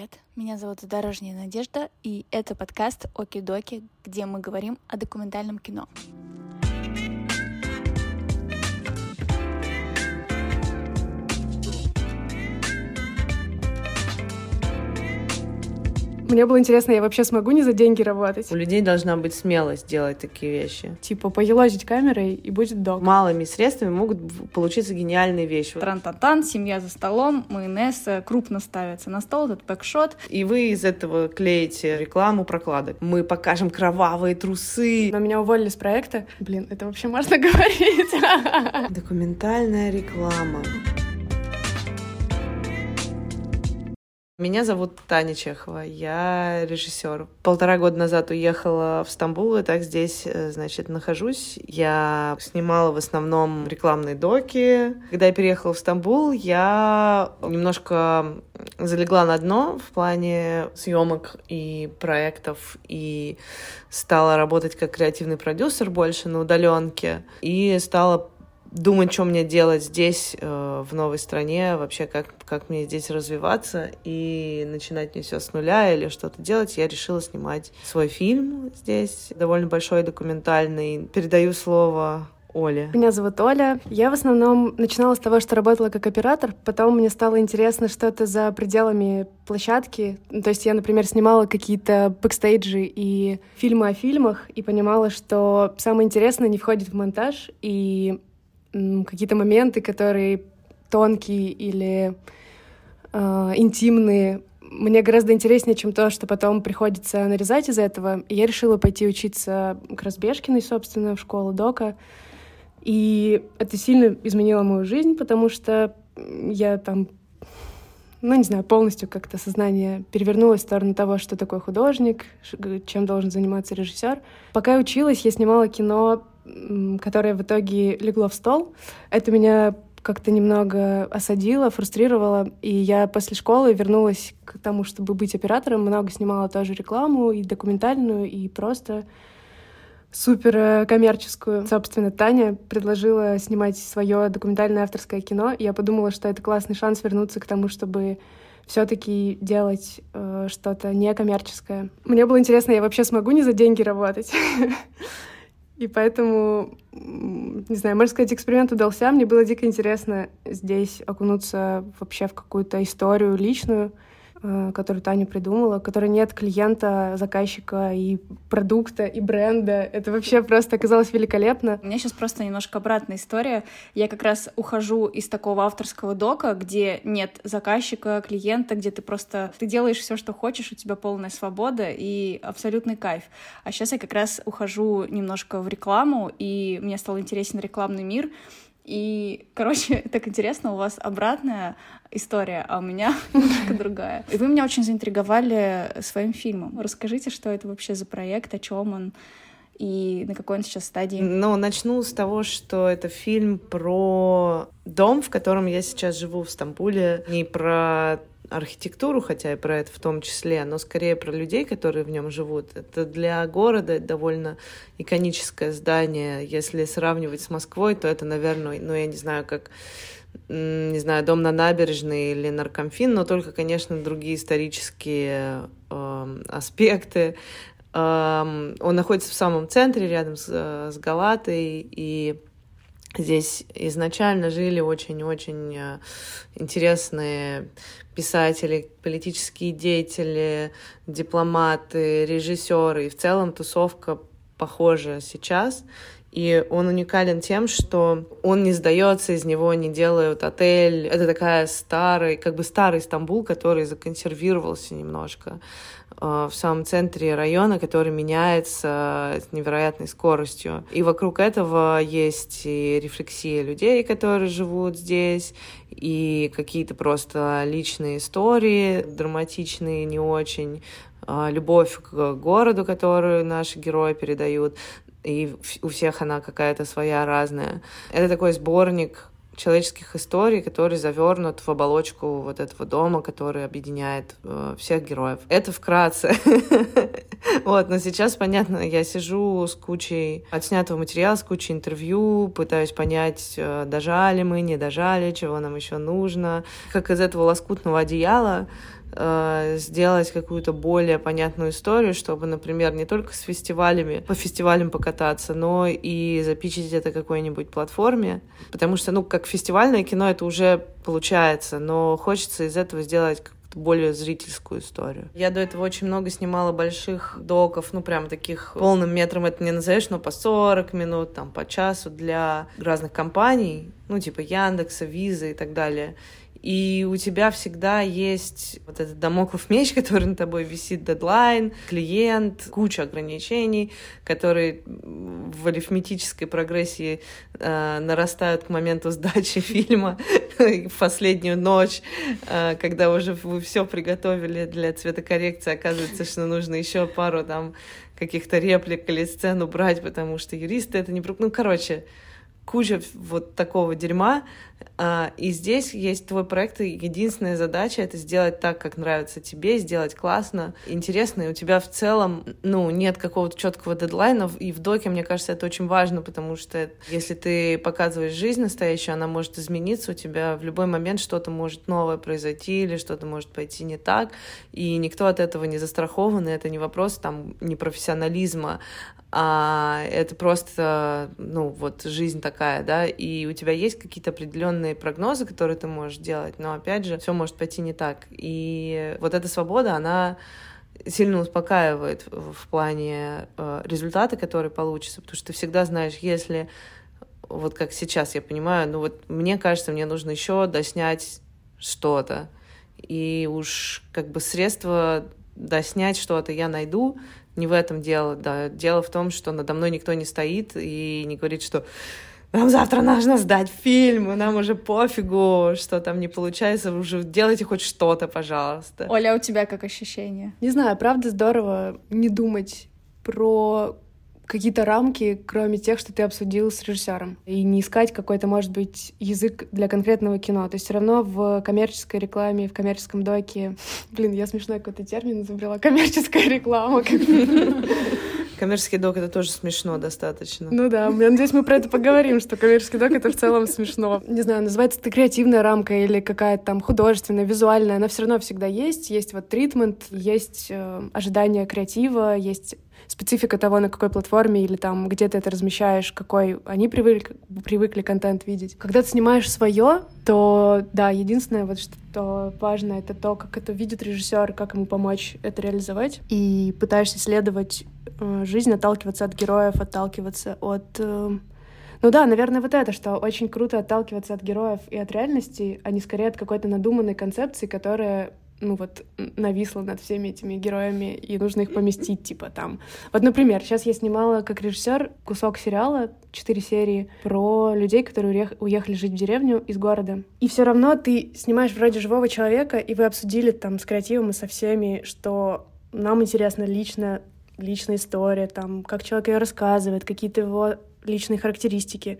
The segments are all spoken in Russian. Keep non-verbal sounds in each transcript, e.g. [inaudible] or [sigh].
привет! Меня зовут Дорожняя Надежда, и это подкаст «Оки-доки», где мы говорим о документальном кино. Мне было интересно, я вообще смогу не за деньги работать? У людей должна быть смелость делать такие вещи. Типа поелозить камерой, и будет док. Малыми средствами могут получиться гениальные вещи. Тран-тан-тан, семья за столом, майонез крупно ставится на стол, этот пэкшот. И вы из этого клеите рекламу прокладок. Мы покажем кровавые трусы. Но меня уволили с проекта. Блин, это вообще можно [laughs] говорить? Документальная реклама. Меня зовут Таня Чехова, я режиссер. Полтора года назад уехала в Стамбул, и так здесь, э, значит, нахожусь. Я снимала в основном рекламные доки. Когда я переехала в Стамбул, я немножко залегла на дно в плане съемок и проектов, и стала работать как креативный продюсер больше на удаленке, и стала думать, что мне делать здесь, э, в новой стране, вообще как, как мне здесь развиваться и начинать не все с нуля или что-то делать, я решила снимать свой фильм здесь, довольно большой, документальный. Передаю слово Оле. Меня зовут Оля. Я в основном начинала с того, что работала как оператор. Потом мне стало интересно что-то за пределами площадки. То есть я, например, снимала какие-то бэкстейджи и фильмы о фильмах и понимала, что самое интересное не входит в монтаж. И какие-то моменты, которые тонкие или э, интимные, мне гораздо интереснее, чем то, что потом приходится нарезать из этого. И я решила пойти учиться к Разбежкиной, собственно, в школу Дока. И это сильно изменило мою жизнь, потому что я там, ну, не знаю, полностью как-то сознание перевернулось в сторону того, что такое художник, чем должен заниматься режиссер. Пока я училась, я снимала кино которое в итоге легло в стол. Это меня как-то немного осадило, фрустрировало, и я после школы вернулась к тому, чтобы быть оператором, много снимала тоже рекламу, и документальную, и просто супер коммерческую. Собственно, Таня предложила снимать свое документальное авторское кино, и я подумала, что это классный шанс вернуться к тому, чтобы все-таки делать э, что-то некоммерческое. Мне было интересно, я вообще смогу не за деньги работать. [laughs] И поэтому, не знаю, можно сказать, эксперимент удался. Мне было дико интересно здесь окунуться вообще в какую-то историю личную, Э, которую Таня придумала, в которой нет клиента, заказчика и продукта, и бренда. Это вообще просто оказалось великолепно. У меня сейчас просто немножко обратная история. Я как раз ухожу из такого авторского дока, где нет заказчика, клиента, где ты просто ты делаешь все, что хочешь, у тебя полная свобода и абсолютный кайф. А сейчас я как раз ухожу немножко в рекламу, и мне стал интересен рекламный мир. И, короче, [laughs] так интересно, у вас обратная история, а у меня [laughs] немножко другая. И вы меня очень заинтриговали своим фильмом. Расскажите, что это вообще за проект, о чем он и на какой он сейчас стадии? Ну, начну с того, что это фильм про дом, в котором я сейчас живу в Стамбуле, не про архитектуру, хотя и про это в том числе, но скорее про людей, которые в нем живут. Это для города довольно иконическое здание. Если сравнивать с Москвой, то это, наверное, ну, я не знаю, как не знаю, дом на набережной или наркомфин, но только, конечно, другие исторические э, аспекты. Э, он находится в самом центре, рядом с, с Галатой, и здесь изначально жили очень-очень э, интересные писатели, политические деятели, дипломаты, режиссеры. И в целом тусовка похожа сейчас. И он уникален тем, что он не сдается, из него не делают отель. Это такая старый, как бы старый Стамбул, который законсервировался немножко в самом центре района, который меняется с невероятной скоростью. И вокруг этого есть и рефлексия людей, которые живут здесь, и какие-то просто личные истории, драматичные, не очень, э, любовь к городу, которую наши герои передают и у всех она какая-то своя разная. Это такой сборник человеческих историй, который завернут в оболочку вот этого дома, который объединяет э, всех героев. Это вкратце. [laughs] Вот, но сейчас, понятно, я сижу с кучей отснятого материала, с кучей интервью, пытаюсь понять, э, дожали мы, не дожали, чего нам еще нужно. Как из этого лоскутного одеяла э, сделать какую-то более понятную историю, чтобы, например, не только с фестивалями, по фестивалям покататься, но и запичить это какой-нибудь платформе. Потому что, ну, как фестивальное кино это уже получается, но хочется из этого сделать более зрительскую историю. Я до этого очень много снимала больших доков, ну, прям таких полным метром это не назовешь, но по 40 минут, там, по часу для разных компаний, ну, типа Яндекса, Виза и так далее и у тебя всегда есть вот этот домоклов меч, [laughs] который на тобой висит, дедлайн, клиент, куча ограничений, которые в арифметической прогрессии э, нарастают к моменту [laughs] сдачи фильма в последнюю ночь, э, когда уже вы все приготовили для цветокоррекции, оказывается, что нужно еще пару там каких-то реплик или сцен убрать, потому что юристы это не... Ну, короче, куча вот такого дерьма, и здесь есть твой проект, и единственная задача — это сделать так, как нравится тебе, сделать классно, интересно, и у тебя в целом, ну, нет какого-то четкого дедлайна, и в доке, мне кажется, это очень важно, потому что если ты показываешь жизнь настоящую, она может измениться, у тебя в любой момент что-то может новое произойти, или что-то может пойти не так, и никто от этого не застрахован, и это не вопрос там непрофессионализма, а это просто, ну, вот жизнь такая, да, и у тебя есть какие-то определенные прогнозы, которые ты можешь делать, но, опять же, все может пойти не так. И вот эта свобода, она сильно успокаивает в плане э, результата, который получится, потому что ты всегда знаешь, если вот как сейчас я понимаю, ну вот мне кажется, мне нужно еще доснять что-то, и уж как бы средства доснять что-то я найду, не в этом дело, да. Дело в том, что надо мной никто не стоит и не говорит, что нам завтра нужно сдать фильм, и нам уже пофигу, что там не получается, уже делайте хоть что-то, пожалуйста. Оля, а у тебя как ощущение? Не знаю, правда здорово не думать про какие-то рамки, кроме тех, что ты обсудил с режиссером. И не искать какой-то, может быть, язык для конкретного кино. То есть все равно в коммерческой рекламе, в коммерческом доке... [laughs] Блин, я смешной какой-то термин изобрела. [laughs] Коммерческая реклама. [laughs] Коммерческий док — это тоже смешно достаточно. Ну да, я надеюсь, мы про это поговорим, что коммерческий док — это в целом смешно. Не знаю, называется это креативная рамка или какая-то там художественная, визуальная, она все равно всегда есть. Есть вот тритмент, есть э, ожидание креатива, есть специфика того, на какой платформе или там где ты это размещаешь, какой они привыкли, привыкли контент видеть. Когда ты снимаешь свое, то да, единственное, вот что важно, это то, как это видит режиссер, как ему помочь это реализовать. И пытаешься исследовать э, жизнь, отталкиваться от героев, отталкиваться от э, ну да, наверное, вот это, что очень круто отталкиваться от героев и от реальности, а не скорее от какой-то надуманной концепции, которая ну вот нависла над всеми этими героями, и нужно их поместить, типа там. Вот, например, сейчас я снимала как режиссер кусок сериала, четыре серии, про людей, которые уехали жить в деревню из города. И все равно ты снимаешь вроде живого человека, и вы обсудили там с креативом и со всеми, что нам интересна лично личная история, там, как человек ее рассказывает, какие-то его личные характеристики.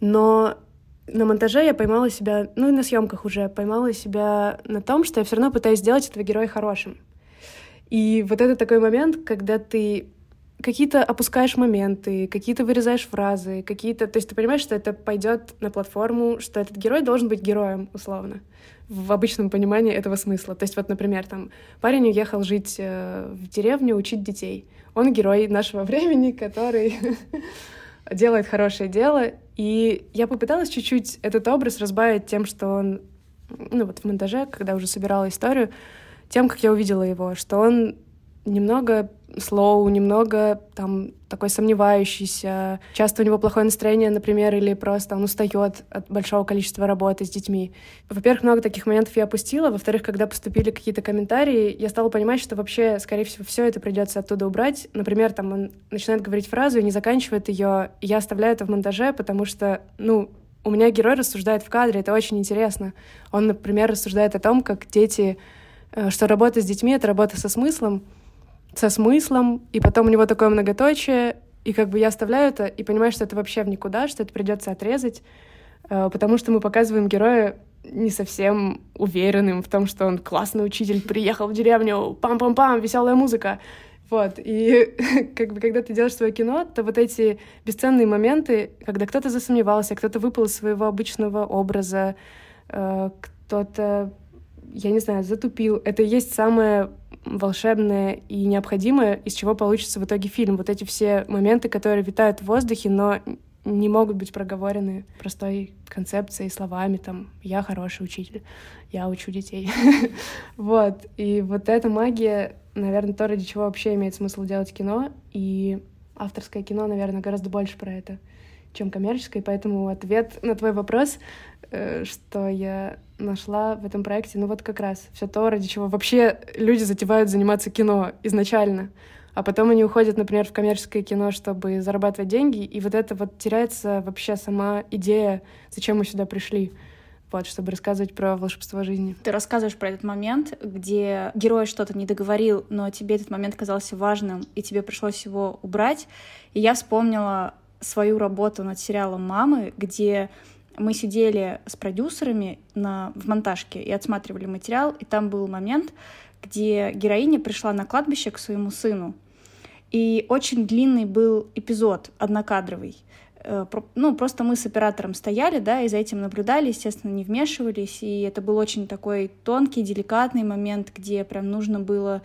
Но на монтаже я поймала себя, ну и на съемках уже поймала себя на том, что я все равно пытаюсь сделать этого героя хорошим. И вот это такой момент, когда ты какие-то опускаешь моменты, какие-то вырезаешь фразы, какие-то... То есть ты понимаешь, что это пойдет на платформу, что этот герой должен быть героем, условно, в обычном понимании этого смысла. То есть вот, например, там парень уехал жить э, в деревню, учить детей. Он герой нашего [laughs] времени, который [laughs] делает хорошее дело. И я попыталась чуть-чуть этот образ разбавить тем, что он, ну вот в монтаже, когда уже собирала историю, тем, как я увидела его, что он немного слоу, немного там такой сомневающийся. Часто у него плохое настроение, например, или просто он устает от большого количества работы с детьми. Во-первых, много таких моментов я опустила. Во-вторых, когда поступили какие-то комментарии, я стала понимать, что вообще, скорее всего, все это придется оттуда убрать. Например, там он начинает говорить фразу и не заканчивает ее. Я оставляю это в монтаже, потому что, ну, у меня герой рассуждает в кадре, это очень интересно. Он, например, рассуждает о том, как дети, э, что работа с детьми — это работа со смыслом, со смыслом, и потом у него такое многоточие, и как бы я оставляю это и понимаю, что это вообще в никуда, что это придется отрезать, э, потому что мы показываем героя не совсем уверенным в том, что он классный учитель, приехал в деревню, пам-пам-пам, веселая музыка. Вот, и [laughs] как бы когда ты делаешь свое кино, то вот эти бесценные моменты, когда кто-то засомневался, кто-то выпал из своего обычного образа, э, кто-то я не знаю, затупил. Это и есть самое волшебное и необходимое, из чего получится в итоге фильм. Вот эти все моменты, которые витают в воздухе, но не могут быть проговорены простой концепцией, словами, там, я хороший учитель, я учу детей. [laughs] вот. И вот эта магия, наверное, то, ради чего вообще имеет смысл делать кино, и авторское кино, наверное, гораздо больше про это, чем коммерческое, поэтому ответ на твой вопрос, что я нашла в этом проекте, ну вот как раз все то, ради чего вообще люди затевают заниматься кино изначально а потом они уходят, например, в коммерческое кино, чтобы зарабатывать деньги, и вот это вот теряется вообще сама идея, зачем мы сюда пришли. Вот, чтобы рассказывать про волшебство жизни. Ты рассказываешь про этот момент, где герой что-то не договорил, но тебе этот момент казался важным, и тебе пришлось его убрать. И я вспомнила свою работу над сериалом «Мамы», где мы сидели с продюсерами на, в монтажке и отсматривали материал, и там был момент, где героиня пришла на кладбище к своему сыну. И очень длинный был эпизод, однокадровый. Э, ну, просто мы с оператором стояли, да, и за этим наблюдали, естественно, не вмешивались, и это был очень такой тонкий, деликатный момент, где прям нужно было,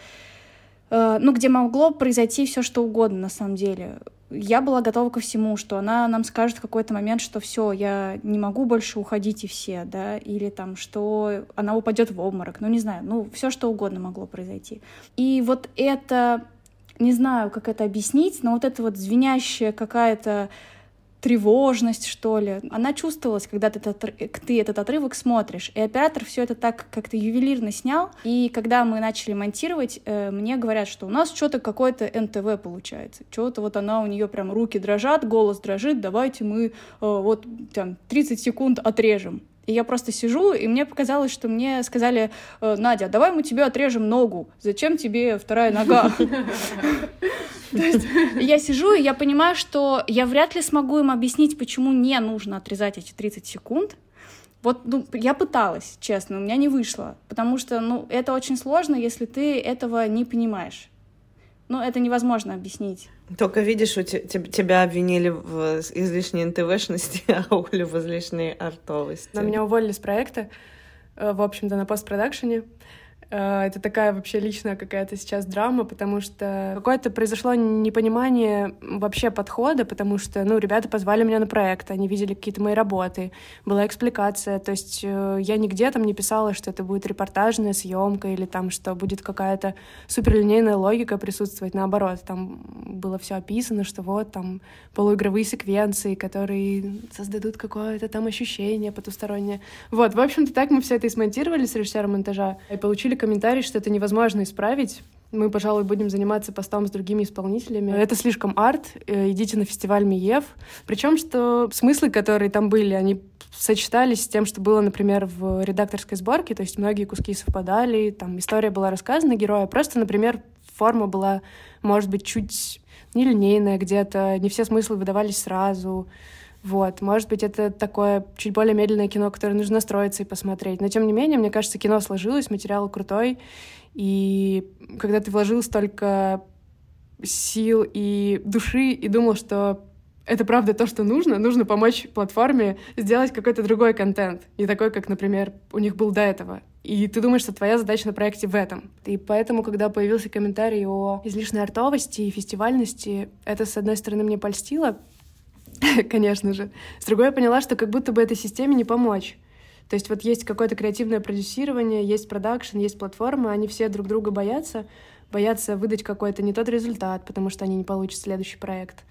э, ну, где могло произойти все что угодно, на самом деле я была готова ко всему, что она нам скажет в какой-то момент, что все, я не могу больше уходить и все, да, или там, что она упадет в обморок, ну не знаю, ну все что угодно могло произойти. И вот это, не знаю, как это объяснить, но вот это вот звенящая какая-то тревожность, что ли. Она чувствовалась, когда ты этот, ты этот отрывок смотришь. И оператор все это так как-то ювелирно снял. И когда мы начали монтировать, э, мне говорят, что у нас что-то какое-то НТВ получается. Что-то вот она, у нее прям руки дрожат, голос дрожит, давайте мы э, вот там 30 секунд отрежем. И я просто сижу, и мне показалось, что мне сказали, «Э, Надя, давай мы тебе отрежем ногу. Зачем тебе вторая нога? [laughs] Я сижу, и я понимаю, что я вряд ли смогу им объяснить, почему не нужно отрезать эти 30 секунд. Вот, ну, я пыталась, честно, у меня не вышло, потому что, ну, это очень сложно, если ты этого не понимаешь. Ну, это невозможно объяснить. Только видишь, у тебя обвинили в излишней НТВшности, [laughs] а Олю в излишней артовости. Но меня уволили с проекта, э, в общем-то, на постпродакшене. Э, это такая вообще личная какая-то сейчас драма, потому что какое-то произошло непонимание вообще подхода, потому что, ну, ребята позвали меня на проект, они видели какие-то мои работы, была экспликация, то есть э, я нигде там не писала, что это будет репортажная съемка или там, что будет какая-то суперлинейная логика присутствовать, наоборот, там было все описано, что вот там полуигровые секвенции, которые создадут какое-то там ощущение потустороннее. Вот, в общем-то, так мы все это и смонтировали с режиссером монтажа и получили комментарий, что это невозможно исправить. Мы, пожалуй, будем заниматься постом с другими исполнителями. Это слишком арт. Э, идите на фестиваль Миев. Причем, что смыслы, которые там были, они сочетались с тем, что было, например, в редакторской сборке. То есть многие куски совпадали, там история была рассказана героя. Просто, например, форма была, может быть, чуть нелинейная где-то, не все смыслы выдавались сразу. Вот, может быть, это такое чуть более медленное кино, которое нужно настроиться и посмотреть. Но, тем не менее, мне кажется, кино сложилось, материал крутой. И когда ты вложил столько сил и души и думал, что это правда то, что нужно, нужно помочь платформе сделать какой-то другой контент, не такой, как, например, у них был до этого. И ты думаешь, что твоя задача на проекте в этом. И поэтому, когда появился комментарий о излишней артовости и фестивальности, это, с одной стороны, мне польстило, [laughs] конечно же. С другой я поняла, что как будто бы этой системе не помочь. То есть вот есть какое-то креативное продюсирование, есть продакшн, есть платформа, они все друг друга боятся, боятся выдать какой-то не тот результат, потому что они не получат следующий проект.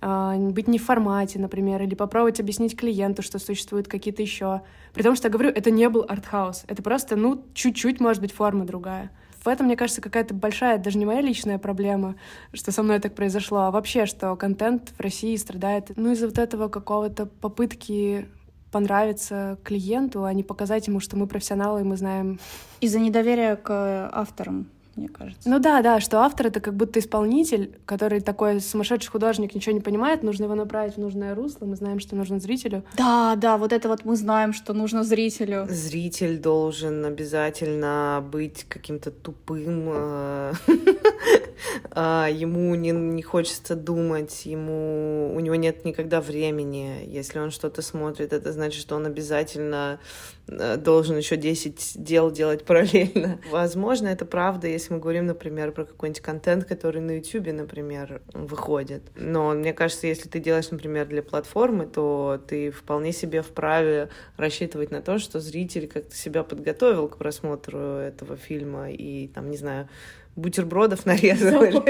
А, быть не в формате, например, или попробовать объяснить клиенту, что существуют какие-то еще. При том, что я говорю, это не был артхаус, это просто, ну, чуть-чуть, может быть, форма другая в этом, мне кажется, какая-то большая, даже не моя личная проблема, что со мной так произошло, а вообще, что контент в России страдает, ну, из-за вот этого какого-то попытки понравиться клиенту, а не показать ему, что мы профессионалы, и мы знаем... Из-за недоверия к авторам мне кажется. Ну да, да, что автор — это как будто исполнитель, который такой сумасшедший художник, ничего не понимает, нужно его направить в нужное русло, мы знаем, что нужно зрителю. Да, да, вот это вот мы знаем, что нужно зрителю. Зритель должен обязательно быть каким-то тупым, э, [laughs] а, ему не, не хочется думать, ему у него нет никогда времени. Если он что-то смотрит, это значит, что он обязательно должен еще 10 дел делать параллельно. [laughs] Возможно, это правда, если мы говорим, например, про какой-нибудь контент, который на YouTube, например, выходит. Но мне кажется, если ты делаешь, например, для платформы, то ты вполне себе вправе рассчитывать на то, что зритель как-то себя подготовил к просмотру этого фильма и, там, не знаю, бутербродов нарезал. [laughs]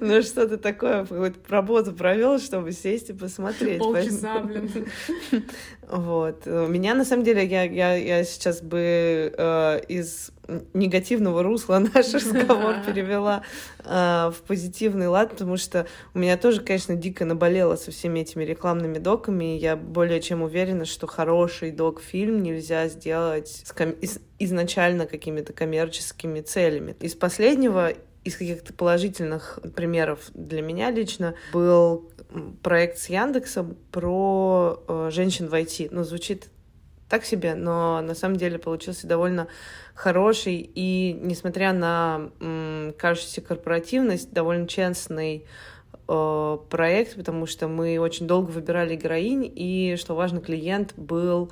Ну, что-то такое, какую-то работу провел, чтобы сесть и посмотреть. Полчаса, блин. [laughs] Вот. Меня, на самом деле, я, я, я сейчас бы э, из негативного русла [laughs] наш разговор перевела э, в позитивный лад, потому что у меня тоже, конечно, дико наболело со всеми этими рекламными доками, и я более чем уверена, что хороший док-фильм нельзя сделать с ком- из- изначально какими-то коммерческими целями. Из последнего из каких-то положительных примеров для меня лично был проект с Яндексом про э, женщин в IT. Ну, звучит так себе, но на самом деле получился довольно хороший и, несмотря на м, кажущуюся корпоративность, довольно честный э, проект, потому что мы очень долго выбирали героинь, и, что важно, клиент был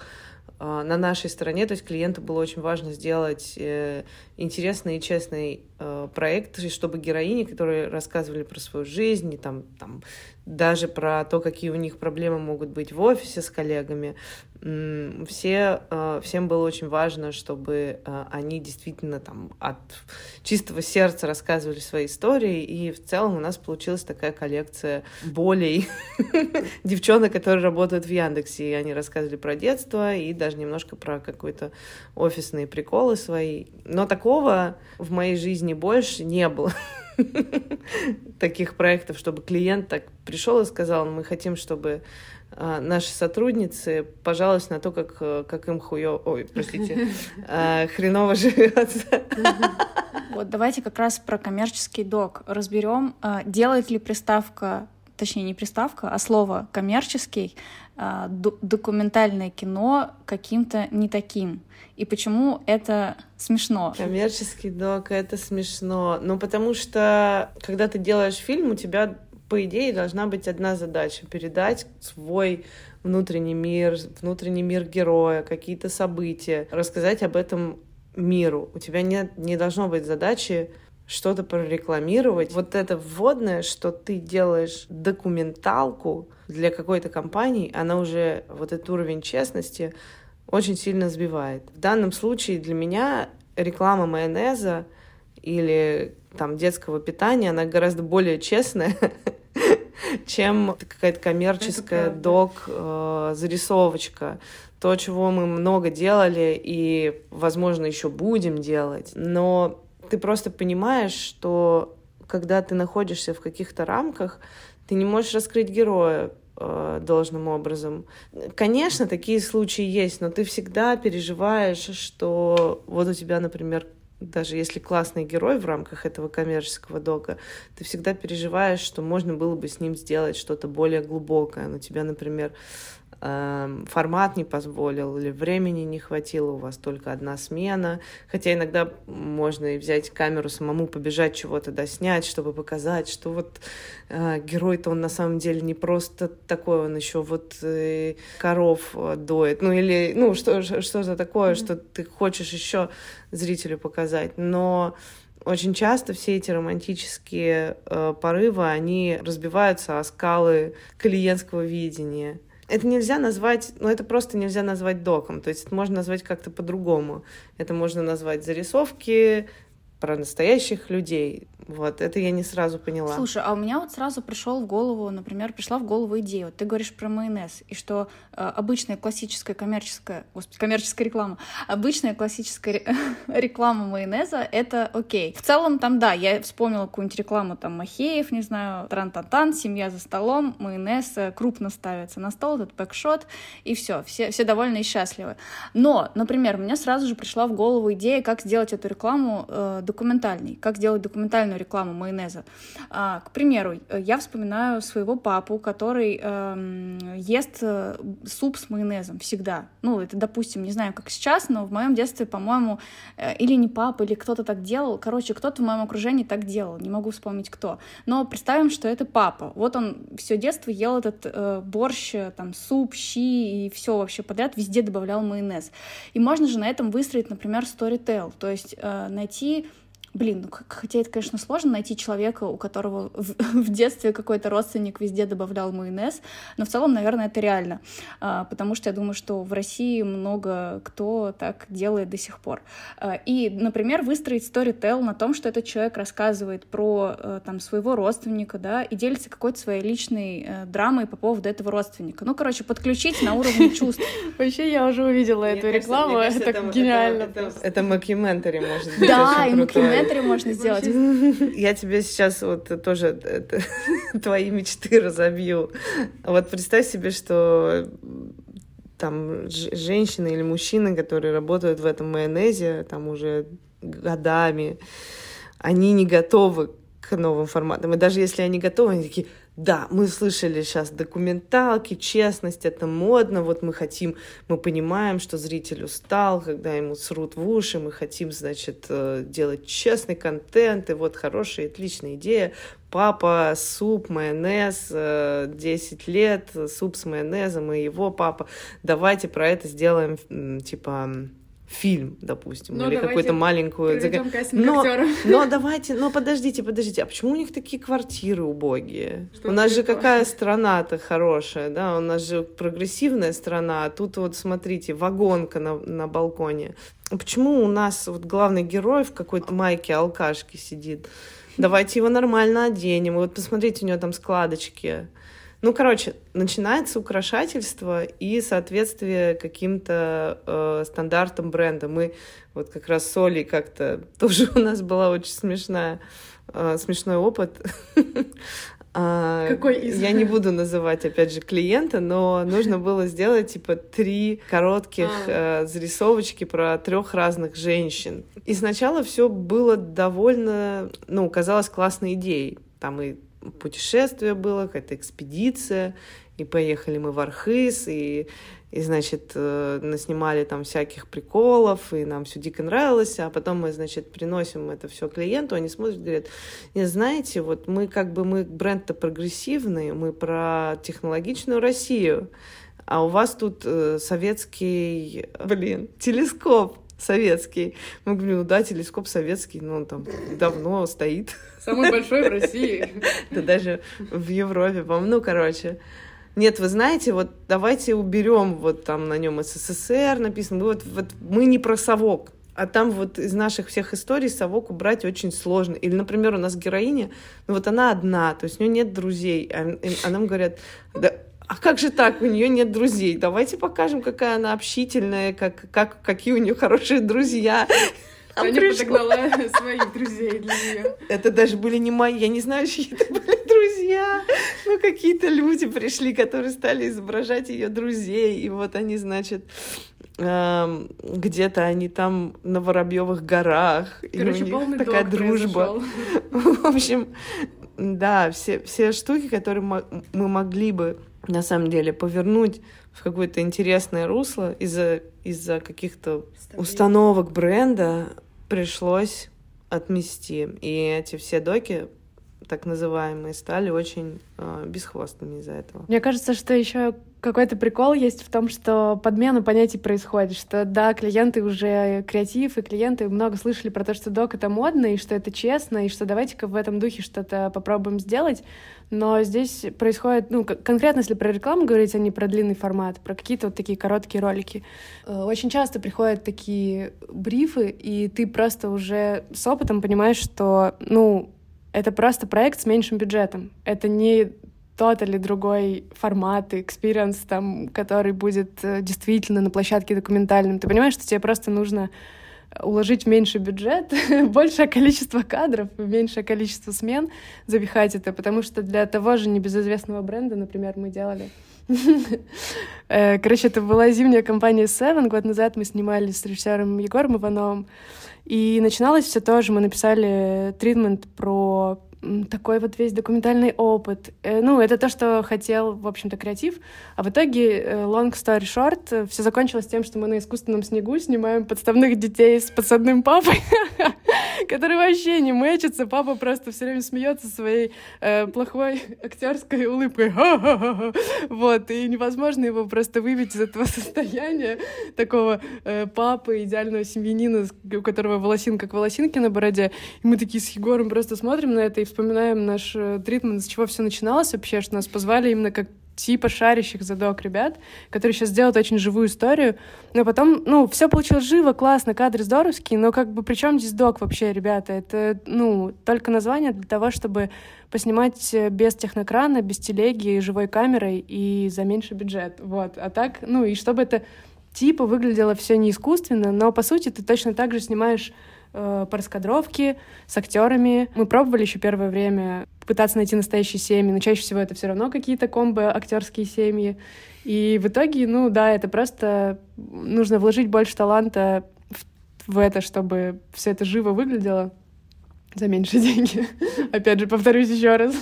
э, на нашей стороне, то есть клиенту было очень важно сделать э, интересный и честный э, проект, чтобы героини, которые рассказывали про свою жизнь, и там, там даже про то, какие у них проблемы могут быть в офисе с коллегами, все, э, всем было очень важно, чтобы э, они действительно там от чистого сердца рассказывали свои истории, и в целом у нас получилась такая коллекция болей [laughs] девчонок, которые работают в Яндексе, и они рассказывали про детство и даже немножко про какой-то офисные приколы свои. Но такого в моей жизни больше не было [laughs] таких проектов, чтобы клиент так пришел и сказал, мы хотим, чтобы наши сотрудницы пожаловались на то, как, э, как им хуё... Ой, простите, [laughs] а, хреново живется. Вот давайте как раз про коммерческий док разберем. А, делает ли приставка, точнее не приставка, а слово коммерческий документальное кино каким-то не таким? И почему это смешно? Коммерческий док — это смешно. Ну, потому что, когда ты делаешь фильм, у тебя по идее, должна быть одна задача — передать свой внутренний мир, внутренний мир героя, какие-то события, рассказать об этом миру. У тебя нет, не должно быть задачи что-то прорекламировать. Вот это вводное, что ты делаешь документалку для какой-то компании, она уже, вот этот уровень честности очень сильно сбивает. В данном случае для меня реклама майонеза или там детского питания, она гораздо более честная, [laughs] чем какая-то коммерческая док, э. То, чего мы много делали и, возможно, еще будем делать. Но ты просто понимаешь, что когда ты находишься в каких-то рамках, ты не можешь раскрыть героя э, должным образом. Конечно, такие случаи есть, но ты всегда переживаешь, что вот у тебя, например, даже если классный герой в рамках этого коммерческого дока, ты всегда переживаешь, что можно было бы с ним сделать что-то более глубокое. Но тебя, например, формат не позволил или времени не хватило, у вас только одна смена. Хотя иногда можно и взять камеру самому, побежать чего-то доснять, чтобы показать, что вот э, герой-то он на самом деле не просто такой, он еще вот э, коров э, доет. Ну или, ну что, что-то такое, mm-hmm. что ты хочешь еще зрителю показать. Но очень часто все эти романтические э, порывы, они разбиваются о скалы клиентского видения это нельзя назвать, ну это просто нельзя назвать доком, то есть это можно назвать как-то по-другому. Это можно назвать зарисовки про настоящих людей. Вот, это я не сразу поняла. Слушай, а у меня вот сразу пришел в голову, например, пришла в голову идея. Вот ты говоришь про майонез, и что э, обычная классическая коммерческая, господи, коммерческая реклама, обычная классическая [laughs] реклама майонеза — это окей. В целом там, да, я вспомнила какую-нибудь рекламу, там, Махеев, не знаю, тран-тан-тан, семья за столом, майонез э, крупно ставится на стол, этот пэкшот, и все, все, все довольны и счастливы. Но, например, мне сразу же пришла в голову идея, как сделать эту рекламу э, документальный, как сделать документальную рекламу майонеза. А, к примеру, я вспоминаю своего папу, который э, ест э, суп с майонезом всегда. Ну, это, допустим, не знаю, как сейчас, но в моем детстве, по-моему, э, или не папа, или кто-то так делал. Короче, кто-то в моем окружении так делал, не могу вспомнить кто. Но представим, что это папа. Вот он все детство ел этот э, борщ, э, там, суп, щи и все вообще подряд, везде добавлял майонез. И можно же на этом выстроить, например, storytell, то есть э, найти Блин, ну хотя это, конечно, сложно найти человека, у которого в, [laughs] в детстве какой-то родственник везде добавлял майонез, но в целом, наверное, это реально, а, потому что я думаю, что в России много кто так делает до сих пор. А, и, например, выстроить storytell на том, что этот человек рассказывает про а, там своего родственника, да, и делится какой-то своей личной а, драмой по поводу этого родственника. Ну, короче, подключить на уровне [laughs] чувств. Вообще, я уже увидела эту рекламу, это гениально. Это мокюментари, может быть. Да, и центре можно сделать. [laughs] Я тебе сейчас вот тоже [laughs] твои мечты разобью. Вот представь себе, что там женщины или мужчины, которые работают в этом майонезе, там уже годами, они не готовы к новым форматам. И даже если они готовы, они такие, да, мы слышали сейчас документалки, честность, это модно, вот мы хотим, мы понимаем, что зритель устал, когда ему срут в уши, мы хотим, значит, э, делать честный контент, и вот хорошая, отличная идея, папа, суп, майонез, 10 э, лет, суп с майонезом, и его папа, давайте про это сделаем, типа, фильм, допустим, ну, или какую-то маленькую... Но, [laughs] но давайте, но подождите, подождите, а почему у них такие квартиры убогие? Что у нас же какая страна-то хорошая, да, у нас же прогрессивная страна, а тут вот, смотрите, вагонка на, на балконе. Почему у нас вот главный герой в какой-то майке алкашки сидит? Давайте его нормально оденем. Вот посмотрите, у него там складочки. Ну, короче, начинается украшательство и соответствие каким-то э, стандартам бренда. Мы вот как раз с Олей как-то [laughs] тоже у нас была очень смешная, э, смешной опыт. [laughs] А, Какой из? Я не буду называть, опять же, клиента, но нужно было сделать, типа, три коротких а. э, зарисовочки про трех разных женщин. И сначала все было довольно, ну, казалось классной идеей. Там и путешествие было, какая-то экспедиция, и поехали мы в Архыз, и, и значит, э, наснимали там всяких приколов, и нам все дико нравилось, а потом мы, значит, приносим это все клиенту, они смотрят, говорят, не знаете, вот мы как бы, мы бренд-то прогрессивный, мы про технологичную Россию, а у вас тут э, советский, блин, телескоп, советский. Мы говорим, ну да, телескоп советский, но он там давно стоит. Самый большой в России. [laughs] Да даже в Европе, по-моему. Ну, короче. Нет, вы знаете, вот давайте уберем вот там на нем СССР написано. Вот, вот мы не про совок. А там вот из наших всех историй совок убрать очень сложно. Или, например, у нас героиня, ну вот она одна, то есть у нее нет друзей. А, а нам говорят, да, а как же так, у нее нет друзей? Давайте покажем, какая она общительная, как, как, какие у нее хорошие друзья. Аня пришло... подогнала своих друзей для нее. Это даже были не мои, я не знаю, чьи это были друзья. Ну, какие-то люди пришли, которые стали изображать ее друзей. И вот они, значит, эм, где-то они там на Воробьевых горах. Короче, и у них такая дружба. [laughs] В общем, да, все, все штуки, которые мы могли бы на самом деле повернуть в какое-то интересное русло из-за из-за каких-то установок бренда пришлось отмести. И эти все доки так называемые, стали очень э, бесхвостными из-за этого. Мне кажется, что еще какой-то прикол есть в том, что подмена понятий происходит, что да, клиенты уже креатив, и клиенты много слышали про то, что док это модно, и что это честно, и что давайте-ка в этом духе что-то попробуем сделать. Но здесь происходит, ну, конкретно, если про рекламу говорить, а не про длинный формат, про какие-то вот такие короткие ролики. Э, очень часто приходят такие брифы, и ты просто уже с опытом понимаешь, что, ну, это просто проект с меньшим бюджетом. Это не тот или другой формат, experience, там, который будет э, действительно на площадке документальным. Ты понимаешь, что тебе просто нужно уложить в меньший бюджет, [laughs] большее количество кадров, меньшее количество смен, запихать это, потому что для того же небезызвестного бренда, например, мы делали [laughs] Э, короче, это была зимняя компания Seven. Год назад мы снимали с режиссером Егором Ивановым. И начиналось все тоже. Мы написали тритмент про такой вот весь документальный опыт. Э, ну, это то, что хотел, в общем-то, креатив. А в итоге, э, long story short, э, все закончилось тем, что мы на искусственном снегу снимаем подставных детей с подсадным папой, [laughs] который вообще не мэчится. Папа просто все время смеется своей плохой актерской улыбкой. [laughs] Вот, и невозможно его просто выбить из этого [laughs] состояния такого папы, идеального семьянина, у которого волосинка как волосинки на бороде. И мы такие с Егором просто смотрим на это и вспоминаем наш э, тритмент, с чего все начиналось вообще, что нас позвали именно как типа шарящих задок ребят, которые сейчас делают очень живую историю. Но потом, ну, все получилось живо, классно, кадры здоровские, но как бы при чем здесь док вообще, ребята? Это, ну, только название для того, чтобы поснимать э, без технокрана, без телеги, живой камерой и за меньший бюджет. Вот. А так, ну, и чтобы это типа выглядело все не искусственно, но по сути ты точно так же снимаешь э, по раскадровке с актерами. Мы пробовали еще первое время пытаться найти настоящие семьи, но чаще всего это все равно какие-то комбо актерские семьи. И в итоге, ну да, это просто нужно вложить больше таланта в, в это, чтобы все это живо выглядело за меньшие [laughs] деньги. Опять же, повторюсь еще раз.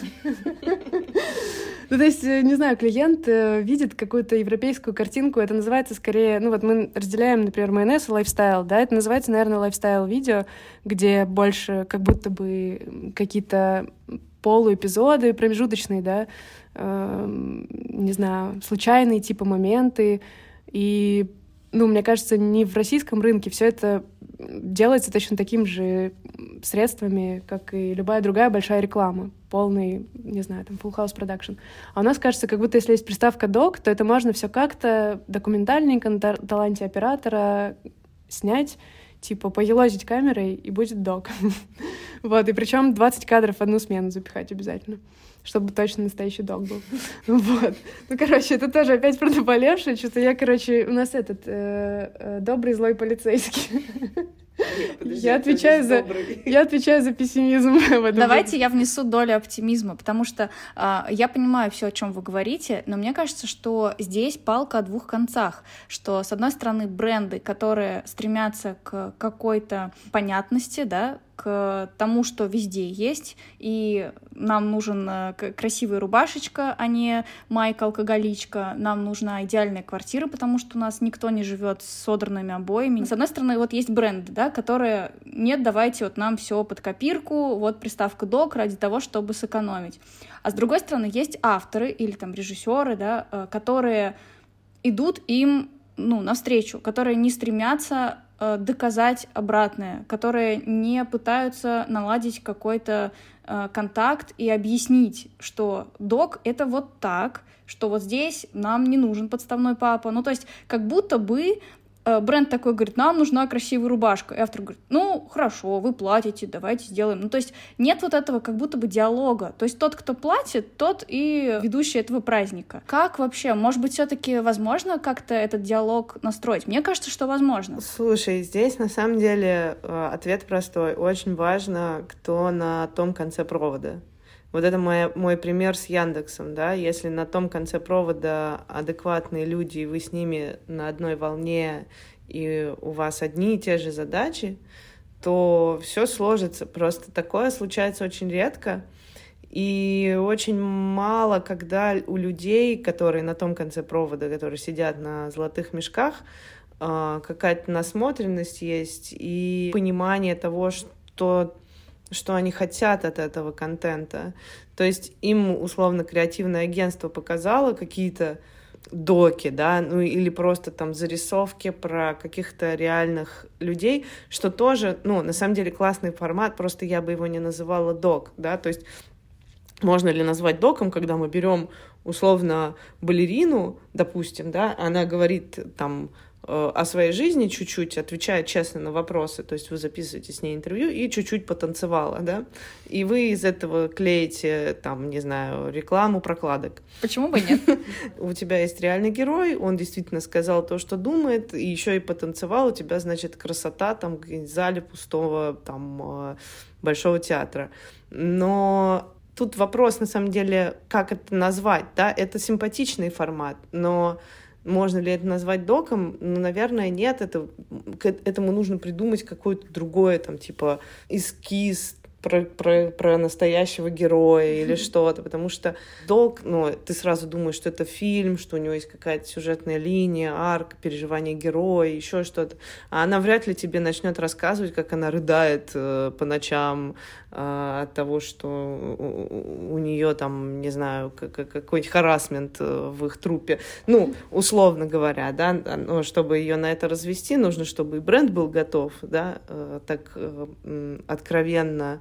Ну, то есть, э, не знаю, клиент э, видит какую-то европейскую картинку, это называется скорее, ну вот мы разделяем, например, майонез и лайфстайл, да, это называется, наверное, лайфстайл-видео, где больше как будто бы какие-то полуэпизоды промежуточные, да, э, не знаю, случайные типа моменты, и ну, мне кажется, не в российском рынке все это делается точно таким же средствами, как и любая другая большая реклама, полный, не знаю, там, full house production. А у нас кажется, как будто если есть приставка док, то это можно все как-то документальненько на таланте оператора снять, типа поелозить камерой, и будет док. [laughs] вот, и причем 20 кадров в одну смену запихать обязательно чтобы точно настоящий дог был. [laughs] вот. Ну, короче, это тоже опять про наболевшее. Что-то я, короче, у нас этот э, э, добрый злой полицейский. [laughs] я отвечаю за я отвечаю за пессимизм. [laughs] Давайте я внесу долю оптимизма, потому что э, я понимаю все, о чем вы говорите, но мне кажется, что здесь палка о двух концах, что с одной стороны бренды, которые стремятся к какой-то понятности, да, к тому, что везде есть, и нам нужен э, красивая рубашечка, а не майка-алкоголичка, нам нужна идеальная квартира, потому что у нас никто не живет с содранными обоями. С одной стороны, вот есть бренды, да, которые нет, давайте вот нам все под копирку, вот приставка док ради того, чтобы сэкономить. А с другой стороны, есть авторы или там режиссеры, да, э, которые идут им ну, навстречу, которые не стремятся доказать обратное, которые не пытаются наладить какой-то э, контакт и объяснить, что док это вот так, что вот здесь нам не нужен подставной папа. Ну, то есть, как будто бы Э, бренд такой говорит, нам нужна красивая рубашка. И автор говорит, ну, хорошо, вы платите, давайте сделаем. Ну, то есть нет вот этого как будто бы диалога. То есть тот, кто платит, тот и ведущий этого праздника. Как вообще? Может быть, все таки возможно как-то этот диалог настроить? Мне кажется, что возможно. Слушай, здесь на самом деле э, ответ простой. Очень важно, кто на том конце провода. Вот это мой, мой пример с Яндексом, да, если на том конце провода адекватные люди, и вы с ними на одной волне, и у вас одни и те же задачи, то все сложится. Просто такое случается очень редко. И очень мало, когда у людей, которые на том конце провода, которые сидят на золотых мешках, а, какая-то насмотренность есть и понимание того, что что они хотят от этого контента. То есть им, условно, креативное агентство показало какие-то доки, да, ну или просто там зарисовки про каких-то реальных людей, что тоже, ну, на самом деле классный формат, просто я бы его не называла док, да, то есть можно ли назвать доком, когда мы берем условно балерину, допустим, да, она говорит там о своей жизни чуть-чуть, отвечает честно на вопросы, то есть вы записываете с ней интервью и чуть-чуть потанцевала, да, и вы из этого клеите, там, не знаю, рекламу прокладок. Почему бы нет? [laughs] У тебя есть реальный герой, он действительно сказал то, что думает, и еще и потанцевал, у тебя, значит, красота там в зале пустого, там, э, большого театра. Но тут вопрос, на самом деле, как это назвать, да, это симпатичный формат, но можно ли это назвать доком? Ну, наверное, нет. Это, к этому нужно придумать какое-то другое, там, типа, эскиз, про, про, про настоящего героя или что-то, потому что долг, ну, ты сразу думаешь, что это фильм, что у него есть какая-то сюжетная линия, арк, переживание героя, еще что-то. А она вряд ли тебе начнет рассказывать, как она рыдает э, по ночам от того, что у, нее там, не знаю, какой-нибудь харасмент э, в их трупе. Ну, условно говоря, да, но чтобы ее на это развести, нужно, чтобы и бренд был готов, да, э, так э, откровенно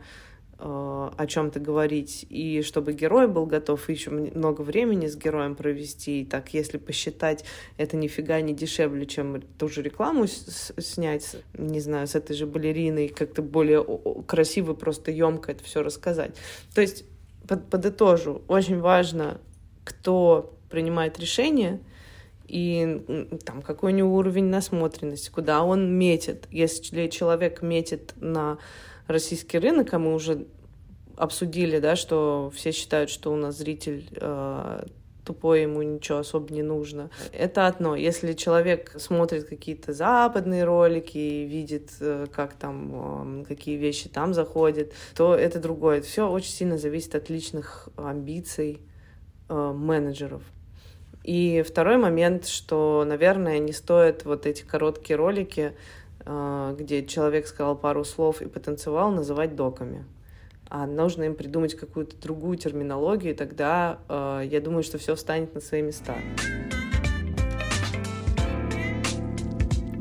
о чем-то говорить, и чтобы герой был готов, еще много времени с героем провести. И так, если посчитать, это нифига не дешевле, чем ту же рекламу снять, не знаю, с этой же балериной, как-то более красиво, просто емко это все рассказать. То есть, под, подытожу, очень важно, кто принимает решение, и там какой у него уровень насмотренности, куда он метит. Если человек метит на российский рынок, а мы уже обсудили, да, что все считают, что у нас зритель э, тупой, ему ничего особо не нужно. Это одно. Если человек смотрит какие-то западные ролики и видит, э, как там, э, какие вещи там заходят, то это другое. Все очень сильно зависит от личных амбиций э, менеджеров. И второй момент, что, наверное, не стоит вот эти короткие ролики где человек сказал пару слов и потанцевал, называть доками. А нужно им придумать какую-то другую терминологию, и тогда э, я думаю, что все встанет на свои места.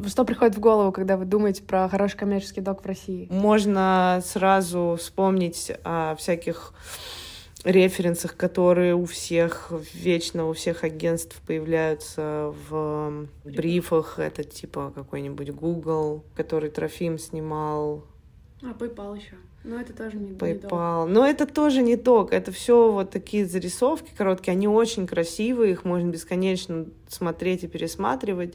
Что приходит в голову, когда вы думаете про хороший коммерческий док в России? Можно сразу вспомнить о всяких референсах, которые у всех вечно, у всех агентств появляются в брифах. Это типа какой-нибудь Google, который Трофим снимал. А, PayPal еще. Но это тоже не PayPal. Но это тоже не ток. Это все вот такие зарисовки короткие. Они очень красивые. Их можно бесконечно смотреть и пересматривать.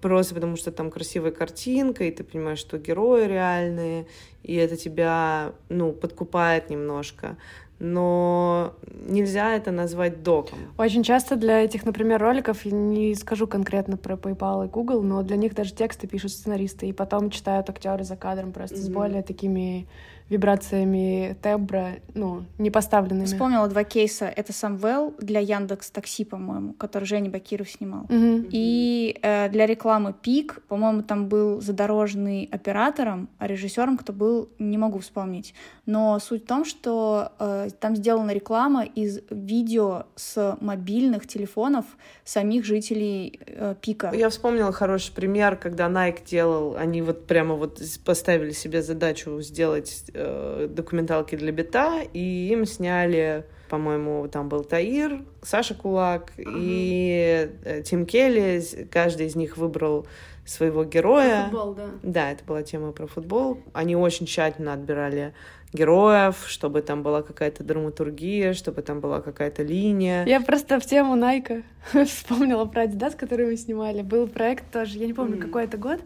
Просто потому что там красивая картинка, и ты понимаешь, что герои реальные, и это тебя, ну, подкупает немножко но нельзя это назвать доком. Очень часто для этих, например, роликов, я не скажу конкретно про PayPal и Google, но для них даже тексты пишут сценаристы, и потом читают актеры за кадром просто mm-hmm. с более такими вибрациями тембра, ну, не поставленными. Вспомнила два кейса. Это Самвел для Яндекс Такси, по-моему, который Женя Бакиров снимал. Угу. И э, для рекламы Пик, по-моему, там был задорожный оператором, а режиссером кто был, не могу вспомнить. Но суть в том, что э, там сделана реклама из видео с мобильных телефонов самих жителей э, Пика. Я вспомнила хороший пример, когда Nike делал, они вот прямо вот поставили себе задачу сделать э, документалки для бита, и им сняли, по-моему, там был Таир, Саша Кулак uh-huh. и э, Тим Келли. Каждый из них выбрал своего героя. футбол, да. Да, это была тема про футбол. Они очень тщательно отбирали героев, чтобы там была какая-то драматургия, чтобы там была какая-то линия. Я просто в тему Найка [laughs] вспомнила про Adidas, который мы снимали. Был проект тоже, я не помню, mm. какой это год,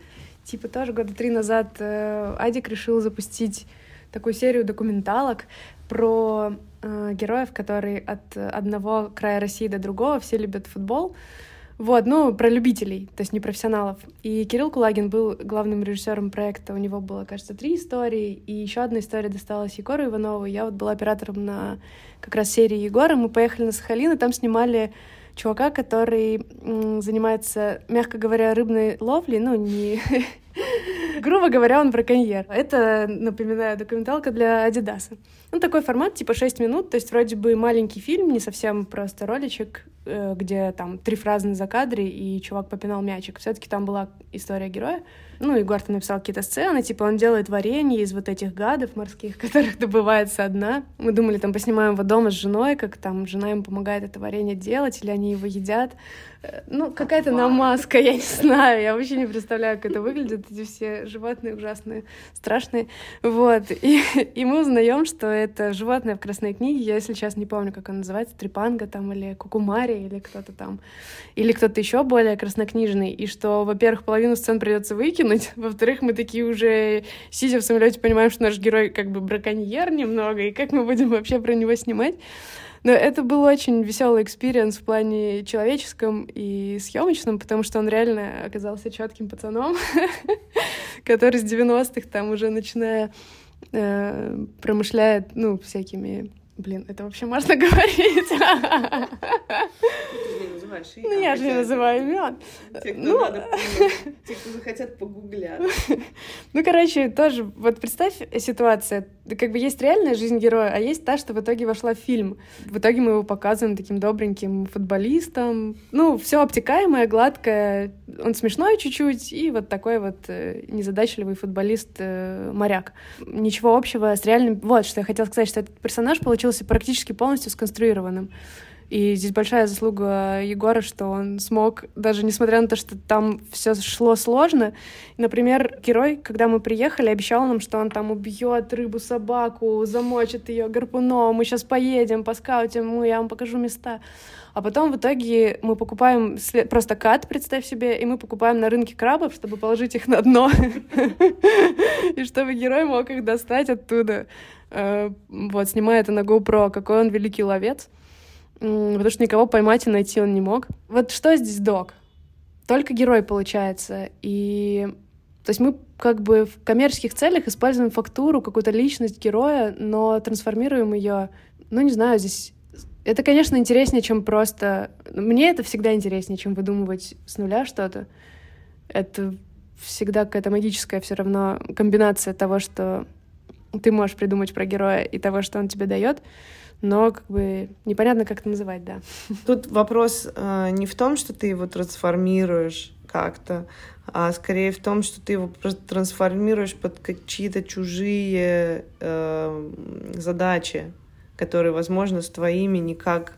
типа тоже года три назад э, Адик решил запустить такую серию документалок про э, героев, которые от одного края России до другого все любят футбол. Вот, ну, про любителей, то есть не профессионалов. И Кирилл Кулагин был главным режиссером проекта. У него было, кажется, три истории. И еще одна история досталась Егору Иванову. Я вот была оператором на как раз серии Егора. Мы поехали на Сахалин, и там снимали чувака, который занимается, мягко говоря, рыбной ловлей, ну, не... [laughs] Грубо говоря, он браконьер. Это, напоминаю, документалка для Адидаса. Ну, такой формат, типа 6 минут, то есть вроде бы маленький фильм, не совсем просто роличек, э, где там три фразы на закадре, и чувак попинал мячик. все таки там была история героя. Ну, Егор там написал какие-то сцены, типа он делает варенье из вот этих гадов морских, [laughs] которых добывается одна. Мы думали, там поснимаем его дома с женой, как там жена им помогает это варенье делать, или они его едят. Э, ну, какая-то намазка, [laughs] я не знаю, я вообще не представляю, как это выглядит, эти все животные ужасные, страшные. Вот, и, [laughs] и мы узнаем, что это животное в Красной книге, я, если сейчас не помню, как оно называется, Трипанга там, или Кукумари, или кто-то там, или кто-то еще более краснокнижный, и что, во-первых, половину сцен придется выкинуть, ужинать. Во-вторых, мы такие уже, сидя в самолете, понимаем, что наш герой как бы браконьер немного, и как мы будем вообще про него снимать. Но это был очень веселый experience в плане человеческом и съемочном, потому что он реально оказался четким пацаном, [laughs] который с 90-х там уже начиная э, промышляет, ну, всякими Блин, это вообще можно [laughs] говорить? Ну, я же не называю имен. Те, кто ну... надо, [laughs] те, кто захотят, погуглят. Ну, короче, тоже, вот представь ситуацию. Как бы есть реальная жизнь героя, а есть та, что в итоге вошла в фильм. В итоге мы его показываем таким добреньким футболистом. Ну, все обтекаемое, гладкое. Он смешной чуть-чуть, и вот такой вот э, незадачливый футболист-моряк. Э, Ничего общего с реальным... Вот, что я хотела сказать, что этот персонаж получился практически полностью сконструированным. И здесь большая заслуга Егора, что он смог, даже несмотря на то, что там все шло сложно. Например, герой, когда мы приехали, обещал нам, что он там убьет рыбу-собаку, замочит ее гарпуном, мы сейчас поедем, поскаутим, мы, я вам покажу места. А потом в итоге мы покупаем просто кат, представь себе, и мы покупаем на рынке крабов, чтобы положить их на дно, [laughs] и чтобы герой мог их достать оттуда. Э, вот, снимая это на GoPro, какой он великий ловец потому что никого поймать и найти он не мог. Вот что здесь док? Только герой получается. И то есть мы как бы в коммерческих целях используем фактуру, какую-то личность героя, но трансформируем ее, ну не знаю, здесь это, конечно, интереснее, чем просто... Мне это всегда интереснее, чем выдумывать с нуля что-то. Это всегда какая-то магическая все равно комбинация того, что ты можешь придумать про героя и того, что он тебе дает но как бы непонятно, как это называть, да. Тут вопрос э, не в том, что ты его трансформируешь как-то, а скорее в том, что ты его трансформируешь под какие-то чужие э, задачи, которые, возможно, с твоими никак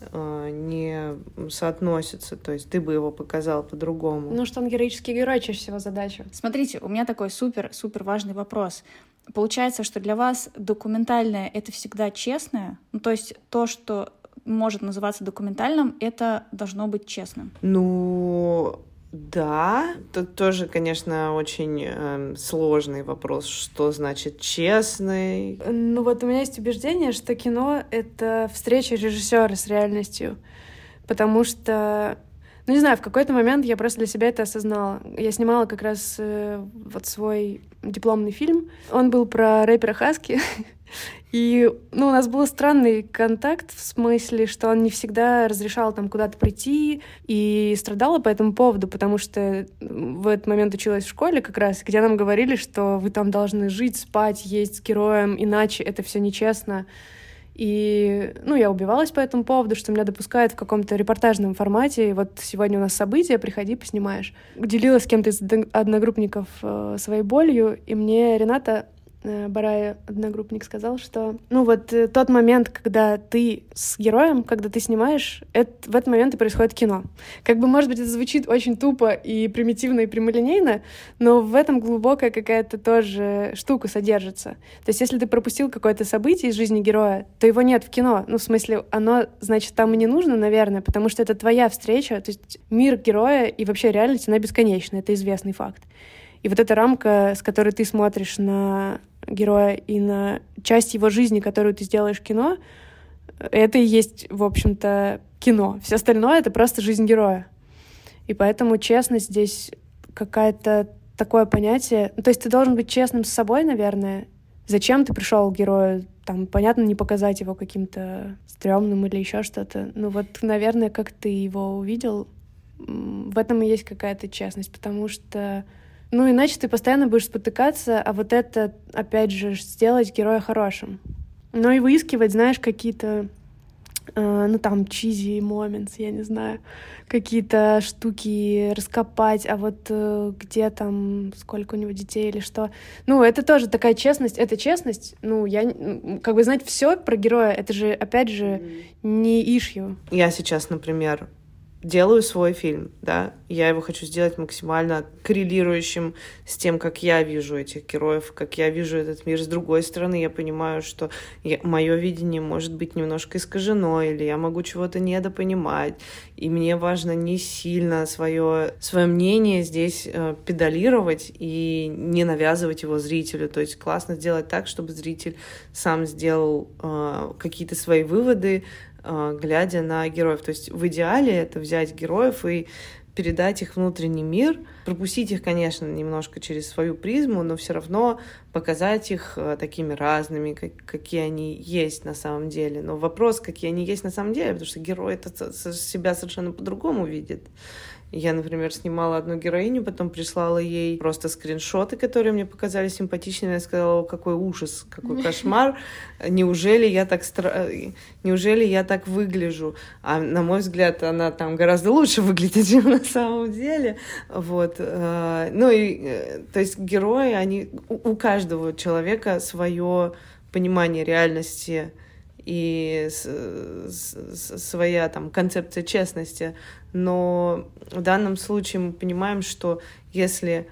э, не соотносятся. То есть ты бы его показал по-другому. Ну, что он героический герой, чаще всего задача. Смотрите, у меня такой супер-супер важный вопрос. Получается, что для вас документальное — это всегда честное? Ну, то есть то, что может называться документальным, это должно быть честным? Ну, да, тут тоже, конечно, очень э, сложный вопрос, что значит честный. Ну вот у меня есть убеждение, что кино — это встреча режиссера с реальностью, потому что ну, не знаю, в какой-то момент я просто для себя это осознала. Я снимала как раз э, вот свой дипломный фильм. Он был про рэпера Хаски. [laughs] И, ну, у нас был странный контакт в смысле, что он не всегда разрешал там куда-то прийти и страдала по этому поводу, потому что в этот момент училась в школе как раз, где нам говорили, что вы там должны жить, спать, есть с героем, иначе это все нечестно. И, ну, я убивалась по этому поводу, что меня допускают в каком-то репортажном формате. И вот сегодня у нас события, приходи, поснимаешь. Делилась с кем-то из одногруппников э, своей болью, и мне Рената Э, Барая, одногруппник, сказал, что, ну вот э, тот момент, когда ты с героем, когда ты снимаешь, это, в этот момент и происходит кино. Как бы, может быть, это звучит очень тупо и примитивно и прямолинейно, но в этом глубокая какая-то тоже штука содержится. То есть, если ты пропустил какое-то событие из жизни героя, то его нет в кино. Ну, в смысле, оно, значит, там и не нужно, наверное, потому что это твоя встреча, то есть мир героя и вообще реальность, она бесконечна, это известный факт. И вот эта рамка, с которой ты смотришь на героя и на часть его жизни, которую ты сделаешь кино, это и есть, в общем-то, кино. Все остальное — это просто жизнь героя. И поэтому честность здесь какая-то такое понятие. Ну, то есть ты должен быть честным с собой, наверное. Зачем ты пришел к герою? Там, понятно, не показать его каким-то стрёмным или еще что-то. Ну вот, наверное, как ты его увидел, в этом и есть какая-то честность, потому что ну, иначе ты постоянно будешь спотыкаться, а вот это, опять же, сделать героя хорошим. Ну и выискивать, знаешь, какие-то, э, ну там, чизи моментс, я не знаю, какие-то штуки раскопать, а вот э, где там, сколько у него детей или что. Ну, это тоже такая честность, это честность, ну, я, как бы знать все про героя, это же, опять же, не ишью. Я сейчас, например, делаю свой фильм, да, я его хочу сделать максимально коррелирующим с тем, как я вижу этих героев, как я вижу этот мир. С другой стороны, я понимаю, что мое видение может быть немножко искажено, или я могу чего-то недопонимать, и мне важно не сильно свое, свое мнение здесь э, педалировать и не навязывать его зрителю. То есть классно сделать так, чтобы зритель сам сделал э, какие-то свои выводы, глядя на героев. То есть в идеале это взять героев и передать их внутренний мир, пропустить их, конечно, немножко через свою призму, но все равно показать их а, такими разными, как, какие они есть на самом деле. Но вопрос, какие они есть на самом деле, потому что герой это себя совершенно по-другому видит. Я, например, снимала одну героиню, потом прислала ей просто скриншоты, которые мне показали симпатичными. Я сказала, какой ужас, какой [laughs] кошмар. Неужели я так стра... неужели я так выгляжу? А на мой взгляд, она там гораздо лучше выглядит, [laughs] чем на самом деле. Вот. Э, ну и, э, то есть герои, они у каждого человека свое понимание реальности и своя там концепция честности. Но в данном случае мы понимаем, что если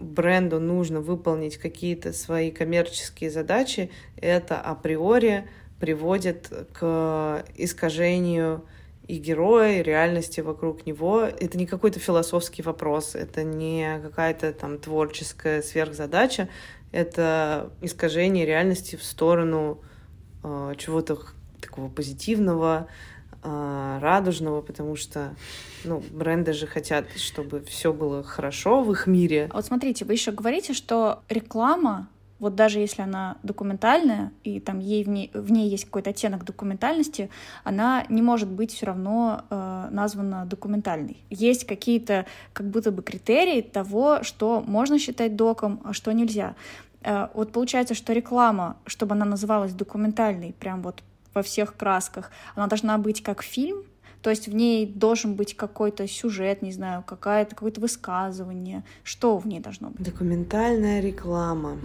бренду нужно выполнить какие-то свои коммерческие задачи, это априори приводит к искажению и героя, и реальности вокруг него. Это не какой-то философский вопрос, это не какая-то там творческая сверхзадача, это искажение реальности в сторону чего-то такого позитивного, э, радужного, потому что ну, бренды же хотят, чтобы все было хорошо в их мире. А вот смотрите, вы еще говорите, что реклама вот даже если она документальная, и там ей в ней, в ней есть какой-то оттенок документальности, она не может быть все равно э, названа документальной. Есть какие-то как будто бы критерии того, что можно считать доком, а что нельзя. Э, вот получается, что реклама, чтобы она называлась документальной, прям вот во всех красках, она должна быть как фильм, то есть в ней должен быть какой-то сюжет, не знаю, какая-то, какое-то высказывание. Что в ней должно быть? Документальная реклама.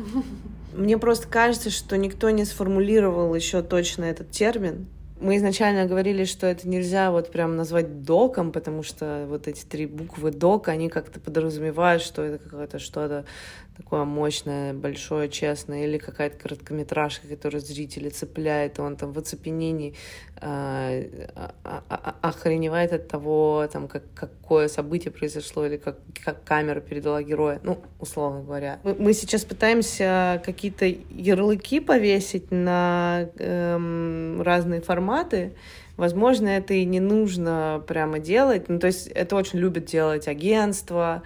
Мне просто кажется, что никто не сформулировал еще точно этот термин. Мы изначально говорили, что это нельзя вот прям назвать доком, потому что вот эти три буквы док, они как-то подразумевают, что это какое-то что-то такое мощное, большое, честное, или какая-то короткометражка, которая зрителя цепляет, и он там в оцепенении э, охреневает от того, там, как, какое событие произошло, или как, как камера передала героя, ну, условно говоря. Мы, мы сейчас пытаемся какие-то ярлыки повесить на эм, разные форматы, Возможно, это и не нужно прямо делать. Ну, то есть это очень любят делать агентства,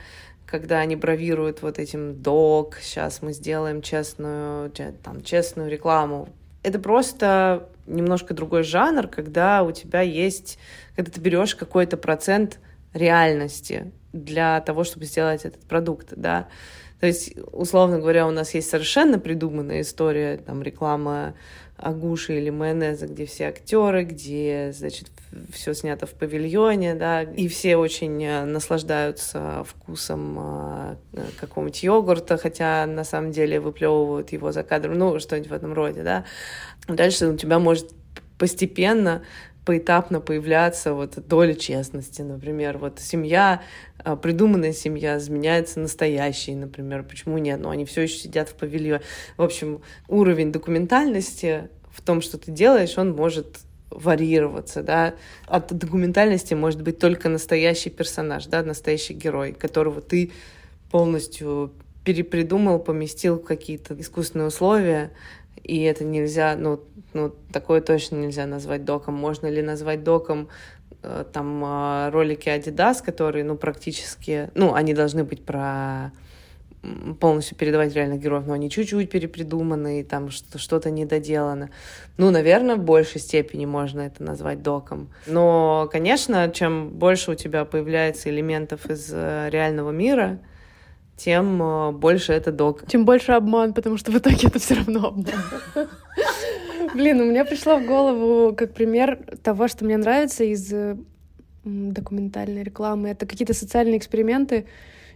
когда они бравируют вот этим док, сейчас мы сделаем честную, там, честную рекламу. Это просто немножко другой жанр, когда у тебя есть, когда ты берешь какой-то процент реальности для того, чтобы сделать этот продукт, да. То есть, условно говоря, у нас есть совершенно придуманная история, там, реклама агуши или майонеза, где все актеры, где, значит, все снято в павильоне, да, и все очень э, наслаждаются вкусом э, какого-нибудь йогурта, хотя на самом деле выплевывают его за кадром, ну, что-нибудь в этом роде, да. Дальше у тебя может постепенно поэтапно появляться вот доля честности, например, вот семья, э, придуманная семья изменяется настоящей, например, почему нет, но они все еще сидят в павильоне. В общем, уровень документальности в том, что ты делаешь, он может варьироваться, да. От документальности может быть только настоящий персонаж, да, настоящий герой, которого ты полностью перепридумал, поместил в какие-то искусственные условия, и это нельзя, ну, ну, такое точно нельзя назвать доком. Можно ли назвать доком э, там э, ролики Adidas, которые, ну, практически, ну, они должны быть про полностью передавать реальных героев, но они чуть-чуть перепридуманы, и там что-то недоделано. Ну, наверное, в большей степени можно это назвать доком. Но, конечно, чем больше у тебя появляется элементов из э, реального мира, тем э, больше это док. Тем больше обман, потому что в итоге это все равно обман. Блин, у меня пришло в голову как пример того, что мне нравится из документальной рекламы. Это какие-то социальные эксперименты,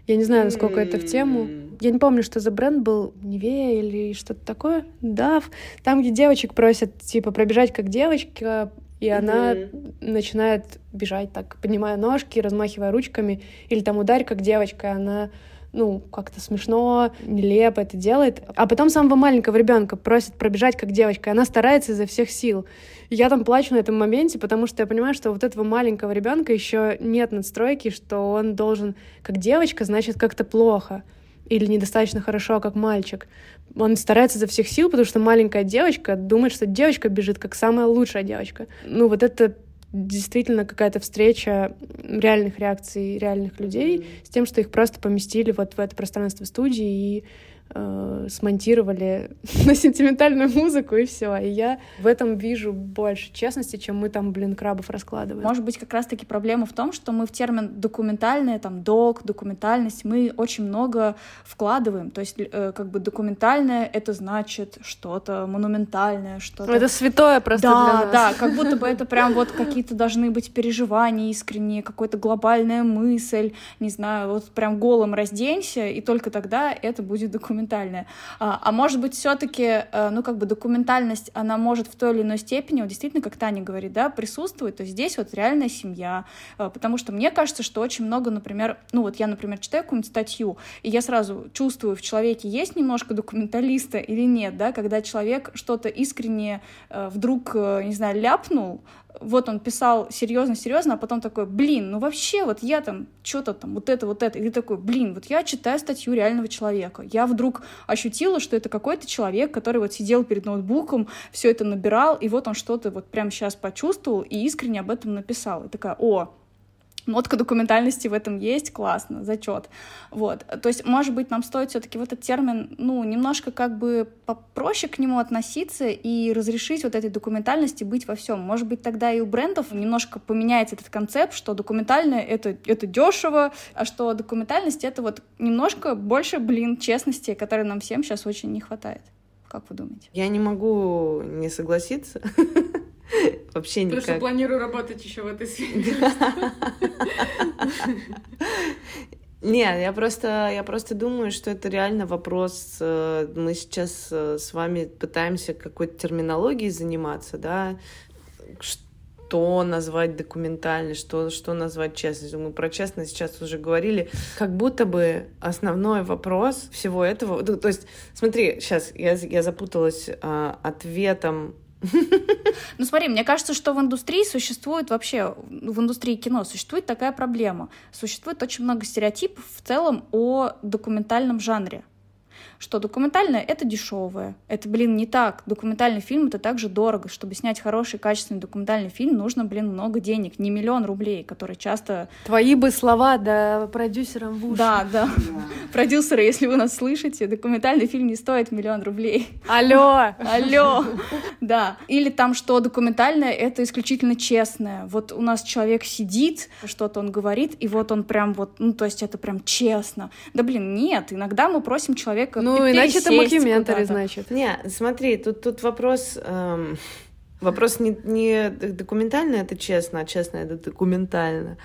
я не знаю, насколько это в тему. Я не помню, что за бренд был, Невея или что-то такое. Да, там, где девочек просят, типа, пробежать как девочка, и она mm-hmm. начинает бежать так, поднимая ножки, размахивая ручками, или там ударь, как девочка, она ну, как-то смешно, нелепо это делает. А потом самого маленького ребенка просит пробежать как девочка, и она старается изо всех сил. Я там плачу на этом моменте, потому что я понимаю, что вот этого маленького ребенка еще нет надстройки, что он должен как девочка, значит, как-то плохо или недостаточно хорошо, как мальчик. Он старается изо всех сил, потому что маленькая девочка думает, что девочка бежит как самая лучшая девочка. Ну, вот это действительно какая-то встреча реальных реакций реальных людей mm-hmm. с тем, что их просто поместили вот в это пространство студии и э, смонтировали [laughs] на сентиментальную музыку и все. И я в этом вижу больше честности, чем мы там, блин, крабов раскладываем. Может быть, как раз-таки проблема в том, что мы в термин документальное, там, док, документальность, мы очень много вкладываем. То есть, э, как бы документальное — это значит что-то монументальное, что-то... Это святое просто да, для нас. Да, как [laughs] будто бы это прям вот какие-то должны быть переживания искренние, какая-то глобальная мысль, не знаю, вот прям голым разденься, и только тогда это будет документально документальное. А, а может быть, все-таки, э, ну, как бы документальность, она может в той или иной степени, вот действительно, как Таня говорит, да, присутствовать. То здесь вот реальная семья. Э, потому что мне кажется, что очень много, например, ну, вот я, например, читаю какую-нибудь статью, и я сразу чувствую, в человеке есть немножко документалиста или нет, да, когда человек что-то искренне э, вдруг, не знаю, ляпнул, вот он писал серьезно-серьезно, а потом такой, блин, ну вообще вот я там что-то там, вот это, вот это. И такой, блин, вот я читаю статью реального человека. Я вдруг ощутила, что это какой-то человек, который вот сидел перед ноутбуком, все это набирал, и вот он что-то вот прямо сейчас почувствовал и искренне об этом написал. И такая, о, нотка документальности в этом есть, классно, зачет. Вот. То есть, может быть, нам стоит все-таки вот этот термин, ну, немножко как бы попроще к нему относиться и разрешить вот этой документальности быть во всем. Может быть, тогда и у брендов немножко поменяется этот концепт, что документальное это, это дешево, а что документальность это вот немножко больше, блин, честности, которой нам всем сейчас очень не хватает. Как вы думаете? Я не могу не согласиться. [laughs] [laughs] Вообще никак. Потому что планирую работать еще в этой сфере. [laughs] Нет, я просто, я просто думаю, что это реально вопрос. Э, мы сейчас э, с вами пытаемся какой-то терминологией заниматься, да, что назвать документально, что, что назвать честностью. Мы про честность сейчас уже говорили. Как будто бы основной вопрос всего этого... Ну, то есть, смотри, сейчас я, я запуталась а, ответом ну смотри, мне кажется, что в индустрии существует вообще, в индустрии кино существует такая проблема. Существует очень много стереотипов в целом о документальном жанре что документальное — это дешевое. Это, блин, не так. Документальный фильм — это также дорого. Чтобы снять хороший, качественный документальный фильм, нужно, блин, много денег. Не миллион рублей, которые часто... Твои бы слова, да, продюсерам в уши. Да, да. [laughs] Продюсеры, если вы нас слышите, документальный фильм не стоит миллион рублей. Алло! [laughs] Алло! Да. Или там, что документальное — это исключительно честное. Вот у нас человек сидит, что-то он говорит, и вот он прям вот, ну, то есть это прям честно. Да, блин, нет. Иногда мы просим человека ну, иначе это мокюментари, значит. Не, смотри, тут, тут вопрос... Эм, вопрос не, не документально, это честно, а честно, это документально.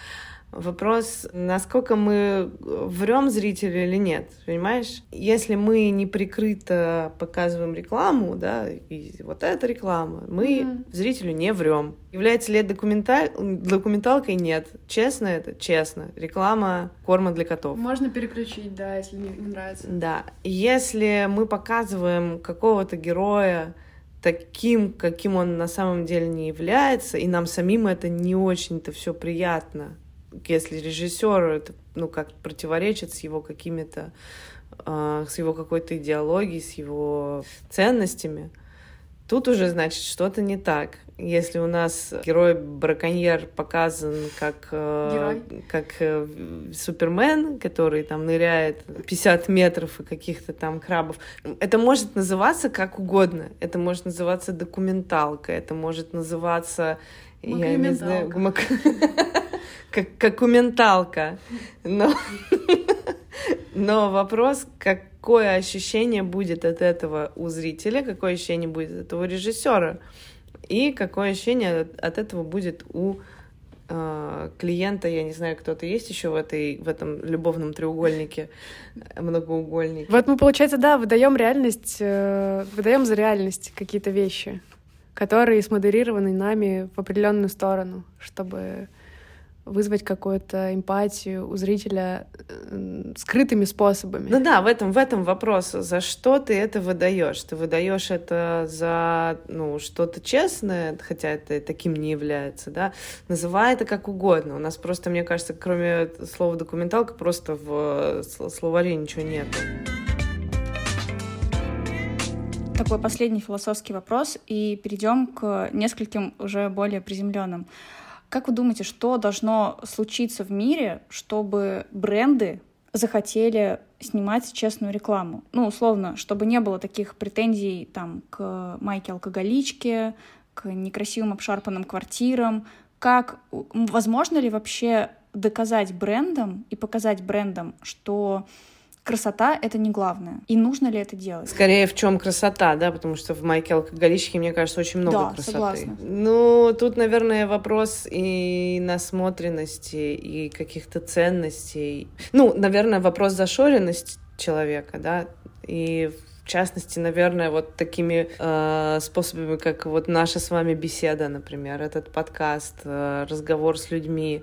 Вопрос, насколько мы врем зрителю или нет, понимаешь? Если мы не прикрыто показываем рекламу, да, и вот эта реклама, мы mm-hmm. зрителю не врем. Является ли это документаль... документалкой? Нет. Честно это? Честно. Реклама корма для котов. Можно переключить, да, если не, не нравится. Да. Если мы показываем какого-то героя, таким, каким он на самом деле не является, и нам самим это не очень-то все приятно, если режиссер это, ну, как противоречит с его какими-то, э, с его какой-то идеологией, с его ценностями, тут уже, значит, что-то не так. Если у нас герой-браконьер показан как, э, как э, Супермен, который там ныряет 50 метров и каких-то там крабов, это может называться как угодно. Это может называться документалка, это может называться я не знаю, [laughs] как, как у менталка. Но, [laughs] но вопрос, какое ощущение будет от этого у зрителя, какое ощущение будет от этого режиссера, и какое ощущение от этого будет у э, клиента, я не знаю, кто-то есть еще в этой в этом любовном треугольнике, [laughs] многоугольнике. Вот мы, получается, да, выдаем реальность, э, выдаем за реальность какие-то вещи. Которые смодерированы нами в определенную сторону, чтобы вызвать какую-то эмпатию у зрителя э, скрытыми способами. Ну да, в этом, в этом вопрос. За что ты это выдаешь? Ты выдаешь это за ну, что-то честное, хотя это таким не является, да? Называй это как угодно. У нас просто, мне кажется, кроме слова документалка, просто в словаре ничего нет. Такой последний философский вопрос, и перейдем к нескольким уже более приземленным. Как вы думаете, что должно случиться в мире, чтобы бренды захотели снимать честную рекламу? Ну, условно, чтобы не было таких претензий там к майке-алкоголичке, к некрасивым обшарпанным квартирам. Как, возможно ли вообще доказать брендам и показать брендам, что красота — это не главное. И нужно ли это делать? Скорее, в чем красота, да, потому что в майке алкоголичке, мне кажется, очень много да, красоты. Согласна. Ну, тут, наверное, вопрос и насмотренности, и каких-то ценностей. Ну, наверное, вопрос зашоренности человека, да, и в частности, наверное, вот такими э, способами, как вот наша с вами беседа, например, этот подкаст, э, разговор с людьми,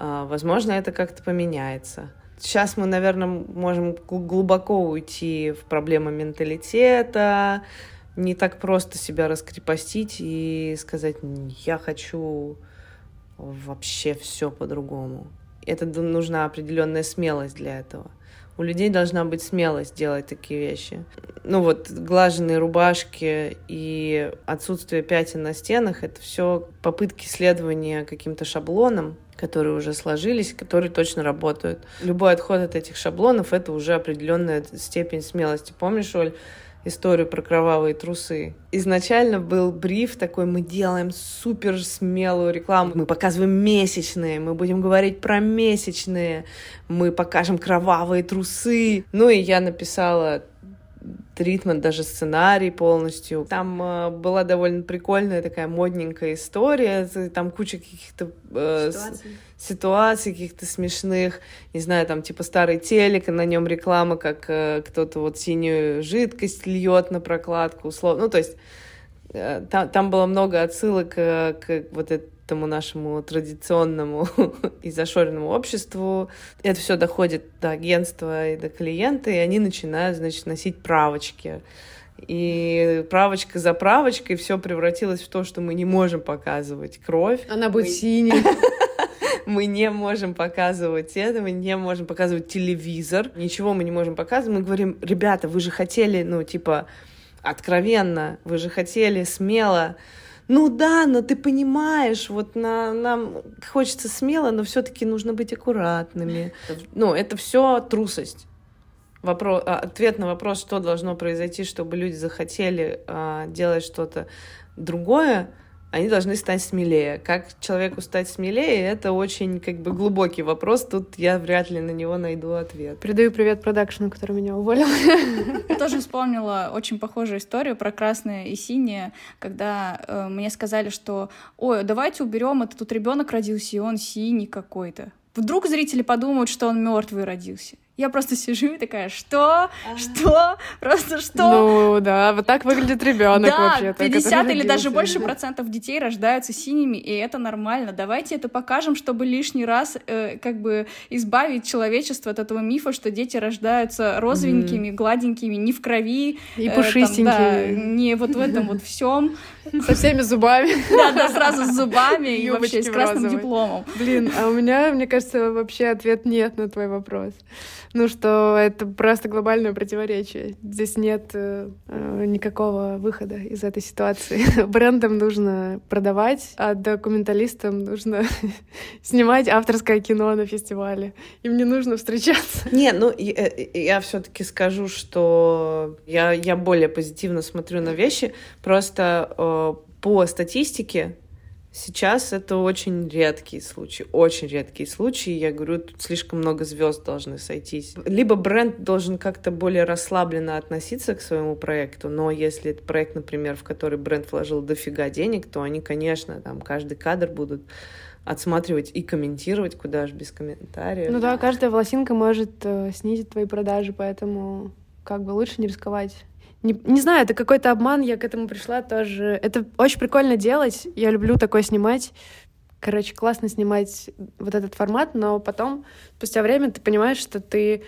э, возможно, это как-то поменяется. Сейчас мы, наверное, можем глубоко уйти в проблемы менталитета, не так просто себя раскрепостить и сказать, я хочу вообще все по-другому. Это нужна определенная смелость для этого. У людей должна быть смелость делать такие вещи. Ну вот глаженные рубашки и отсутствие пятен на стенах — это все попытки следования каким-то шаблонам, которые уже сложились, которые точно работают. Любой отход от этих шаблонов — это уже определенная степень смелости. Помнишь, Оль, историю про кровавые трусы. Изначально был бриф такой, мы делаем супер смелую рекламу, мы показываем месячные, мы будем говорить про месячные, мы покажем кровавые трусы. Ну и я написала тритмент, даже сценарий полностью. Там э, была довольно прикольная такая модненькая история, там куча каких-то э, ситуаций. ситуаций каких-то смешных, не знаю, там типа старый телек, на нем реклама, как э, кто-то вот синюю жидкость льет на прокладку, условно. Ну, то есть э, там, там было много отсылок э, к вот этой этому нашему традиционному [laughs] и зашоренному обществу. Это все доходит до агентства и до клиента, и они начинают, значит, носить правочки. И правочка за правочкой все превратилось в то, что мы не можем показывать кровь. Она будет мы... [laughs] синей. Мы не можем показывать это, мы не можем показывать телевизор, ничего мы не можем показывать. Мы говорим, ребята, вы же хотели, ну, типа, откровенно, вы же хотели смело ну да, но ты понимаешь, вот на, нам хочется смело, но все-таки нужно быть аккуратными. Ну, это все трусость. Вопрос, а, ответ на вопрос, что должно произойти, чтобы люди захотели а, делать что-то другое, они должны стать смелее. Как человеку стать смелее, это очень как бы глубокий вопрос. Тут я вряд ли на него найду ответ. Передаю привет продакшену, который меня уволил. Я [laughs] тоже вспомнила очень похожую историю про красное и синее, когда э, мне сказали, что ой, давайте уберем, это тут ребенок родился, и он синий какой-то. Вдруг зрители подумают, что он мертвый родился. Я просто сижу и такая, что? Что? Просто что? Ну да, вот так выглядит ребенок да, вообще. 50 или даже больше процентов детей рождаются синими, и это нормально. Давайте это покажем, чтобы лишний раз э, как бы избавить человечество от этого мифа, что дети рождаются розовенькими, mm. гладенькими, не в крови. И э, пушистенькими. Там, да, не вот в этом вот всем. Со всеми зубами. Да, да, сразу с зубами и вообще с красным дипломом. Блин, а у меня, мне кажется, вообще ответ нет на твой вопрос ну, что это просто глобальное противоречие. Здесь нет э, э никакого выхода из этой ситуации. [laughs] Брендам нужно продавать, а документалистам нужно [laughs] снимать авторское кино на фестивале. Им не нужно встречаться. Не, ну, я, э, я все-таки скажу, что я, я более позитивно смотрю на вещи. Просто э, по статистике Сейчас это очень редкий случай, очень редкий случай. Я говорю, тут слишком много звезд должны сойтись. Либо бренд должен как-то более расслабленно относиться к своему проекту, но если это проект, например, в который бренд вложил дофига денег, то они, конечно, там каждый кадр будут отсматривать и комментировать, куда же без комментариев. Ну да, каждая волосинка может э, снизить твои продажи, поэтому как бы лучше не рисковать Не, не знаю, это какой-то обман, я к этому пришла тоже. Это очень прикольно делать, я люблю такое снимать. Короче, классно снимать вот этот формат, но потом, спустя время, ты понимаешь, что ты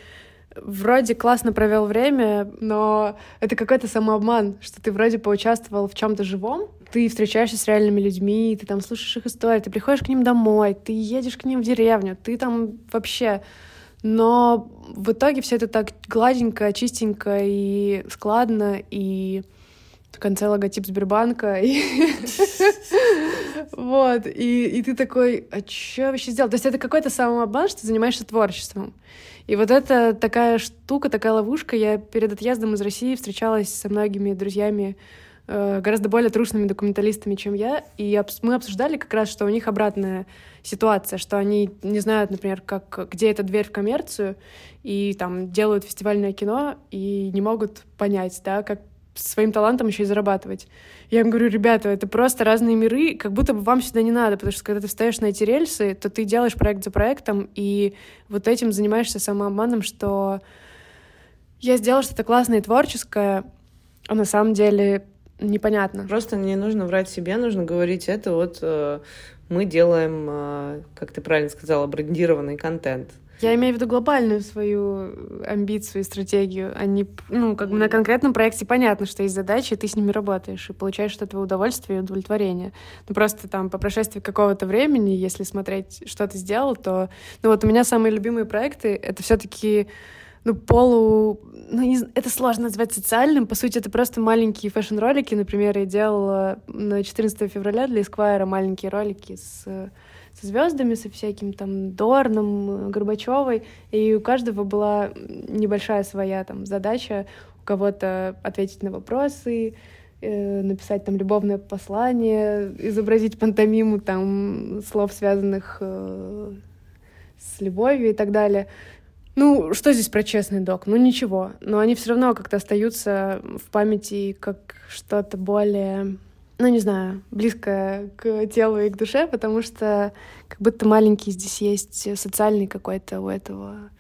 вроде классно провел время, но это какой-то самообман, что ты вроде поучаствовал в чем-то живом, ты встречаешься с реальными людьми, ты там слушаешь их истории, ты приходишь к ним домой, ты едешь к ним в деревню, ты там вообще... Но в итоге все это так гладенько, чистенько и складно, и в конце логотип Сбербанка. [laughs] Вот, и, ты такой, а что вообще сделал? То есть это какой-то самообман, что ты занимаешься творчеством. И вот это такая штука, такая ловушка. Я перед отъездом из России встречалась со многими друзьями, гораздо более трушными документалистами, чем я, и мы обсуждали как раз, что у них обратная ситуация, что они не знают, например, как, где эта дверь в коммерцию, и там делают фестивальное кино, и не могут понять, да, как своим талантом еще и зарабатывать. Я им говорю, ребята, это просто разные миры, как будто бы вам сюда не надо, потому что когда ты встаешь на эти рельсы, то ты делаешь проект за проектом, и вот этим занимаешься самообманом, что я сделала что-то классное и творческое, а на самом деле непонятно. Просто не нужно врать себе, нужно говорить это вот э, мы делаем, э, как ты правильно сказала, брендированный контент. Я имею в виду глобальную свою амбицию и стратегию, а не, ну, как бы на конкретном проекте понятно, что есть задачи, и ты с ними работаешь, и получаешь от этого удовольствие и удовлетворение. Ну, просто там по прошествии какого-то времени, если смотреть, что ты сделал, то... Ну, вот у меня самые любимые проекты — это все таки ну, полу... Ну, не... это сложно назвать социальным. По сути, это просто маленькие фэшн-ролики. Например, я делала на 14 февраля для Esquire маленькие ролики с со звездами, со всяким там Дорном, Горбачевой, и у каждого была небольшая своя там задача, у кого-то ответить на вопросы, э, написать там любовное послание, изобразить пантомиму там слов, связанных э, с любовью и так далее. Ну, что здесь про честный док? Ну, ничего. Но они все равно как-то остаются в памяти как что-то более ну, не знаю, близко к телу и к душе, потому что как будто маленький здесь есть социальный какой-то у этого.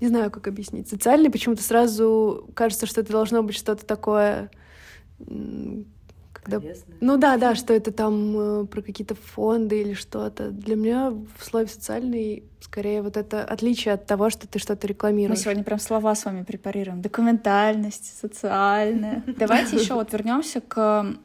Не знаю, как объяснить. Социальный почему-то сразу кажется, что это должно быть что-то такое когда... Ну да, да, что это там э, про какие-то фонды или что-то. Для меня в слове социальный скорее вот это отличие от того, что ты что-то рекламируешь. Мы сегодня прям слова с вами препарируем. Документальность, социальная. [laughs] Давайте еще вот вернемся к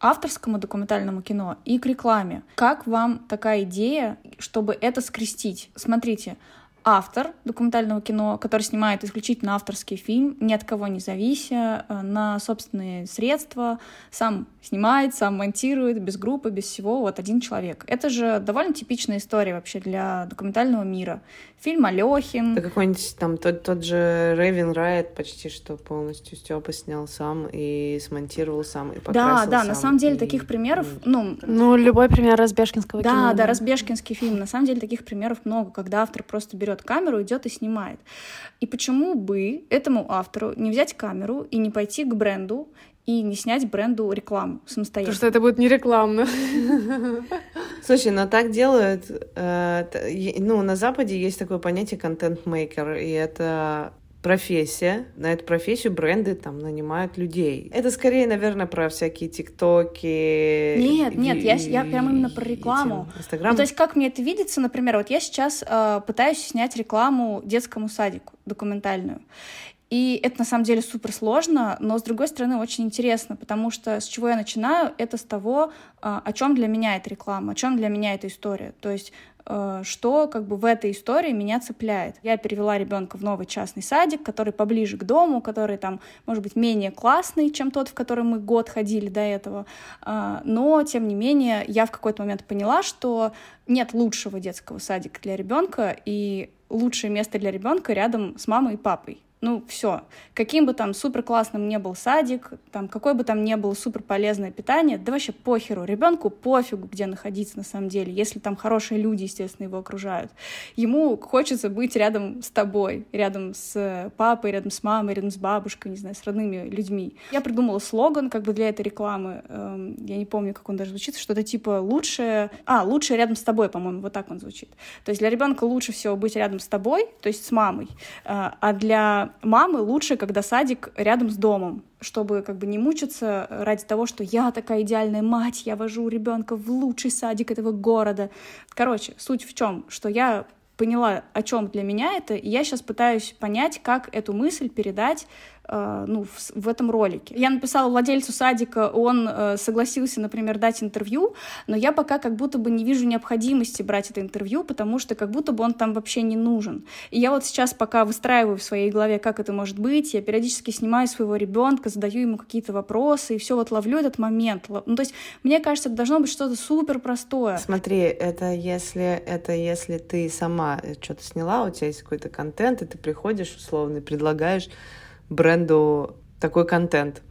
авторскому документальному кино и к рекламе. Как вам такая идея, чтобы это скрестить? Смотрите, автор документального кино, который снимает исключительно авторский фильм, ни от кого не завися, э, на собственные средства, сам снимает, сам монтирует, без группы, без всего, вот один человек. Это же довольно типичная история вообще для документального мира. Фильм Алехин. Да какой-нибудь там тот, тот же Рейвен Райт почти что полностью Степа снял сам и смонтировал сам, и покрасил Да, да, сам, на самом деле и... таких примеров, ну... Ну, любой пример Разбежкинского да, кино. Да, да, Разбежкинский фильм. На самом деле таких примеров много, когда автор просто берет камеру, идет и снимает. И почему бы этому автору не взять камеру и не пойти к бренду и не снять бренду рекламу самостоятельно. Потому что это будет не рекламно. Слушай, но так делают, э, ну, на Западе есть такое понятие контент-мейкер, и это профессия. На эту профессию бренды там нанимают людей. Это скорее, наверное, про всякие тиктоки. Нет, нет, я, я прям именно про рекламу. Инстаграм. Ну, то есть как мне это видится, например, вот я сейчас э, пытаюсь снять рекламу детскому садику документальную. И это на самом деле супер сложно, но с другой стороны очень интересно, потому что с чего я начинаю, это с того, а, о чем для меня эта реклама, о чем для меня эта история. То есть что как бы в этой истории меня цепляет. Я перевела ребенка в новый частный садик, который поближе к дому, который там, может быть, менее классный, чем тот, в который мы год ходили до этого. А, но, тем не менее, я в какой-то момент поняла, что нет лучшего детского садика для ребенка, и лучшее место для ребенка рядом с мамой и папой ну, все. Каким бы там супер классным не был садик, там, какой бы там ни было супер полезное питание, да вообще похеру. Ребенку пофигу, где находиться на самом деле, если там хорошие люди, естественно, его окружают. Ему хочется быть рядом с тобой, рядом с папой, рядом с мамой, рядом с бабушкой, не знаю, с родными людьми. Я придумала слоган как бы для этой рекламы. Эм, я не помню, как он даже звучит, что-то типа лучшее... А, лучшее рядом с тобой, по-моему, вот так он звучит. То есть для ребенка лучше всего быть рядом с тобой, то есть с мамой, э, а для мамы лучше, когда садик рядом с домом, чтобы как бы не мучиться ради того, что я такая идеальная мать, я вожу ребенка в лучший садик этого города. Короче, суть в чем, что я поняла, о чем для меня это, и я сейчас пытаюсь понять, как эту мысль передать ну, в, в этом ролике. Я написала владельцу садика, он э, согласился, например, дать интервью, но я пока как будто бы не вижу необходимости брать это интервью, потому что как будто бы он там вообще не нужен. И я вот сейчас пока выстраиваю в своей голове, как это может быть, я периодически снимаю своего ребенка, задаю ему какие-то вопросы, и все вот ловлю этот момент. Ну, то есть, мне кажется, это должно быть что-то супер простое. Смотри, это если, это если ты сама что-то сняла, у тебя есть какой-то контент, и ты приходишь условно и предлагаешь бренду такой контент.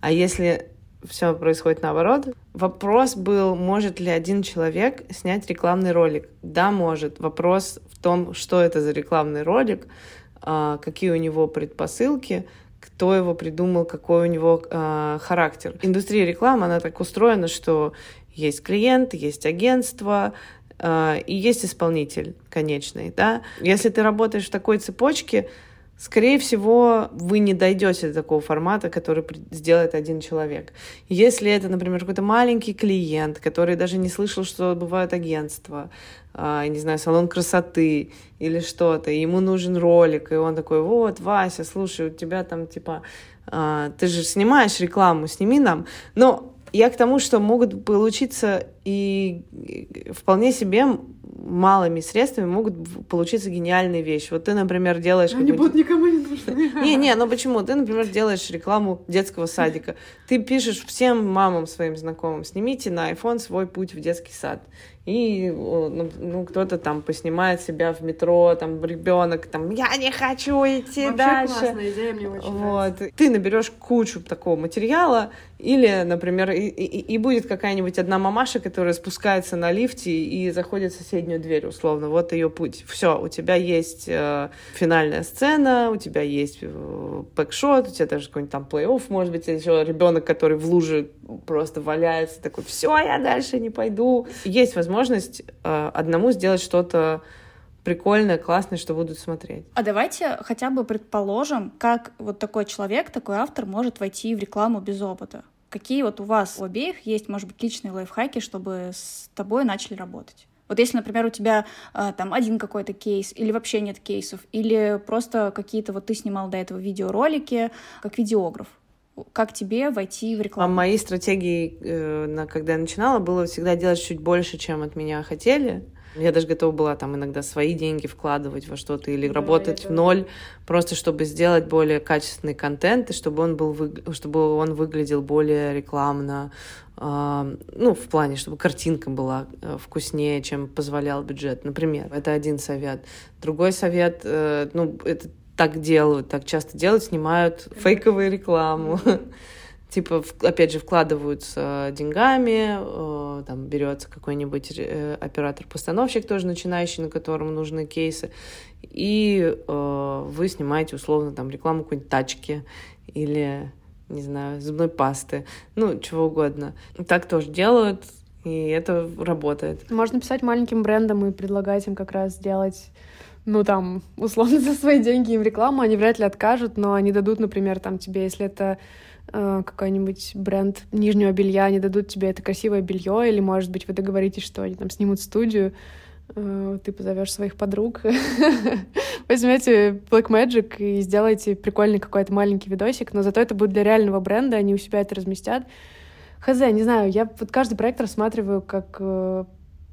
А если все происходит наоборот. Вопрос был, может ли один человек снять рекламный ролик? Да, может. Вопрос в том, что это за рекламный ролик, а, какие у него предпосылки, кто его придумал, какой у него э, характер. Индустрия рекламы, она так устроена, что есть клиент, есть агентство, э, и есть исполнитель конечный, да. Если ты работаешь в такой цепочке, скорее всего, вы не дойдете до такого формата, который сделает один человек. Если это, например, какой-то маленький клиент, который даже не слышал, что бывают агентства, а, не знаю, салон красоты или что-то, ему нужен ролик, и он такой, вот, Вася, слушай, у тебя там, типа, а, ты же снимаешь рекламу, сними нам. Но я к тому, что могут получиться и вполне себе малыми средствами могут получиться гениальные вещи. Вот ты, например, делаешь... Они будут никому не нужны. Не, не, ну почему? Ты, например, делаешь рекламу детского садика. Ты пишешь всем мамам своим знакомым, снимите на iPhone свой путь в детский сад и ну, ну, кто-то там поснимает себя в метро, там ребенок, там я не хочу идти Вообще дальше. Классная идея, мне очень вот. нравится. Ты наберешь кучу такого материала, или, например, и, и, и будет какая-нибудь одна мамаша, которая спускается на лифте и заходит в соседнюю дверь, условно. Вот ее путь. Все, у тебя есть э, финальная сцена, у тебя есть э, у тебя даже какой-нибудь там плей-офф, может быть, еще ребенок, который в луже просто валяется, такой, все, я дальше не пойду. Есть возможность э, одному сделать что-то прикольное, классное, что будут смотреть. А давайте хотя бы предположим, как вот такой человек, такой автор может войти в рекламу без опыта. Какие вот у вас у обеих есть, может быть, личные лайфхаки, чтобы с тобой начали работать? Вот если, например, у тебя э, там один какой-то кейс, или вообще нет кейсов, или просто какие-то вот ты снимал до этого видеоролики как видеограф, как тебе войти в рекламу? А моей стратегией, э, когда я начинала, было всегда делать чуть больше, чем от меня хотели. Я даже готова была там иногда свои деньги вкладывать во что-то или да, работать в ноль, просто чтобы сделать более качественный контент и чтобы он был вы... чтобы он выглядел более рекламно, э, ну в плане, чтобы картинка была э, вкуснее, чем позволял бюджет, например. Это один совет. Другой совет, э, ну это так делают, так часто делают, снимают фейковую рекламу. Типа, опять же, вкладываются деньгами, э, там берется какой-нибудь э, оператор-постановщик тоже начинающий, на котором нужны кейсы, и э, вы снимаете условно там рекламу какой-нибудь тачки или не знаю, зубной пасты, ну, чего угодно. Так тоже делают, и это работает. Можно писать маленьким брендам и предлагать им как раз сделать ну, там, условно, [laughs] за свои деньги им рекламу, они вряд ли откажут, но они дадут, например, там тебе, если это какой-нибудь бренд нижнего белья, они дадут тебе это красивое белье, или, может быть, вы договоритесь, что они там снимут студию, э, ты позовешь своих подруг, [laughs] возьмете Black Magic и сделаете прикольный какой-то маленький видосик, но зато это будет для реального бренда, они у себя это разместят. Хз, не знаю, я вот каждый проект рассматриваю как э,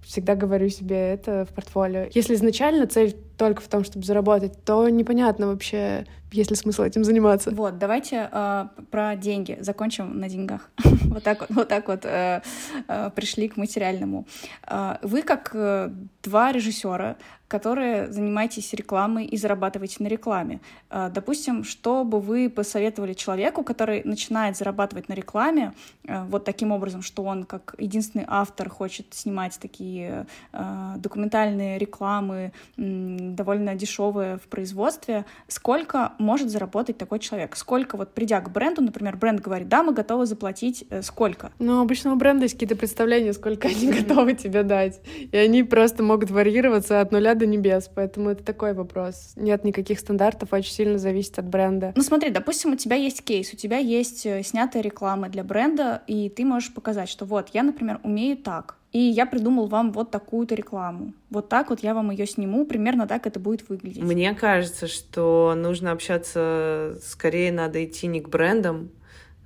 всегда говорю себе это в портфолио. Если изначально цель только в том, чтобы заработать, то непонятно вообще, есть ли смысл этим заниматься. Вот, давайте э, про деньги. Закончим на деньгах. [laughs] вот так вот, вот так вот э, э, пришли к материальному. Э, вы как э, два режиссера, которые занимаетесь рекламой и зарабатываете на рекламе. Э, допустим, что бы вы посоветовали человеку, который начинает зарабатывать на рекламе э, вот таким образом, что он как единственный автор хочет снимать такие э, документальные рекламы, довольно дешевые в производстве. Сколько может заработать такой человек? Сколько вот придя к бренду, например, бренд говорит, да, мы готовы заплатить э, сколько? Ну, обычно у бренда есть какие-то представления, сколько они готовы тебе дать. И они просто могут варьироваться от нуля до небес. Поэтому это такой вопрос. Нет никаких стандартов, очень сильно зависит от бренда. Ну смотри, допустим, у тебя есть кейс, у тебя есть э, снятая реклама для бренда, и ты можешь показать, что вот, я, например, умею так, и я придумал вам вот такую-то рекламу. Вот так вот я вам ее сниму, примерно так это будет выглядеть. Мне кажется, что нужно общаться, скорее надо идти не к брендам,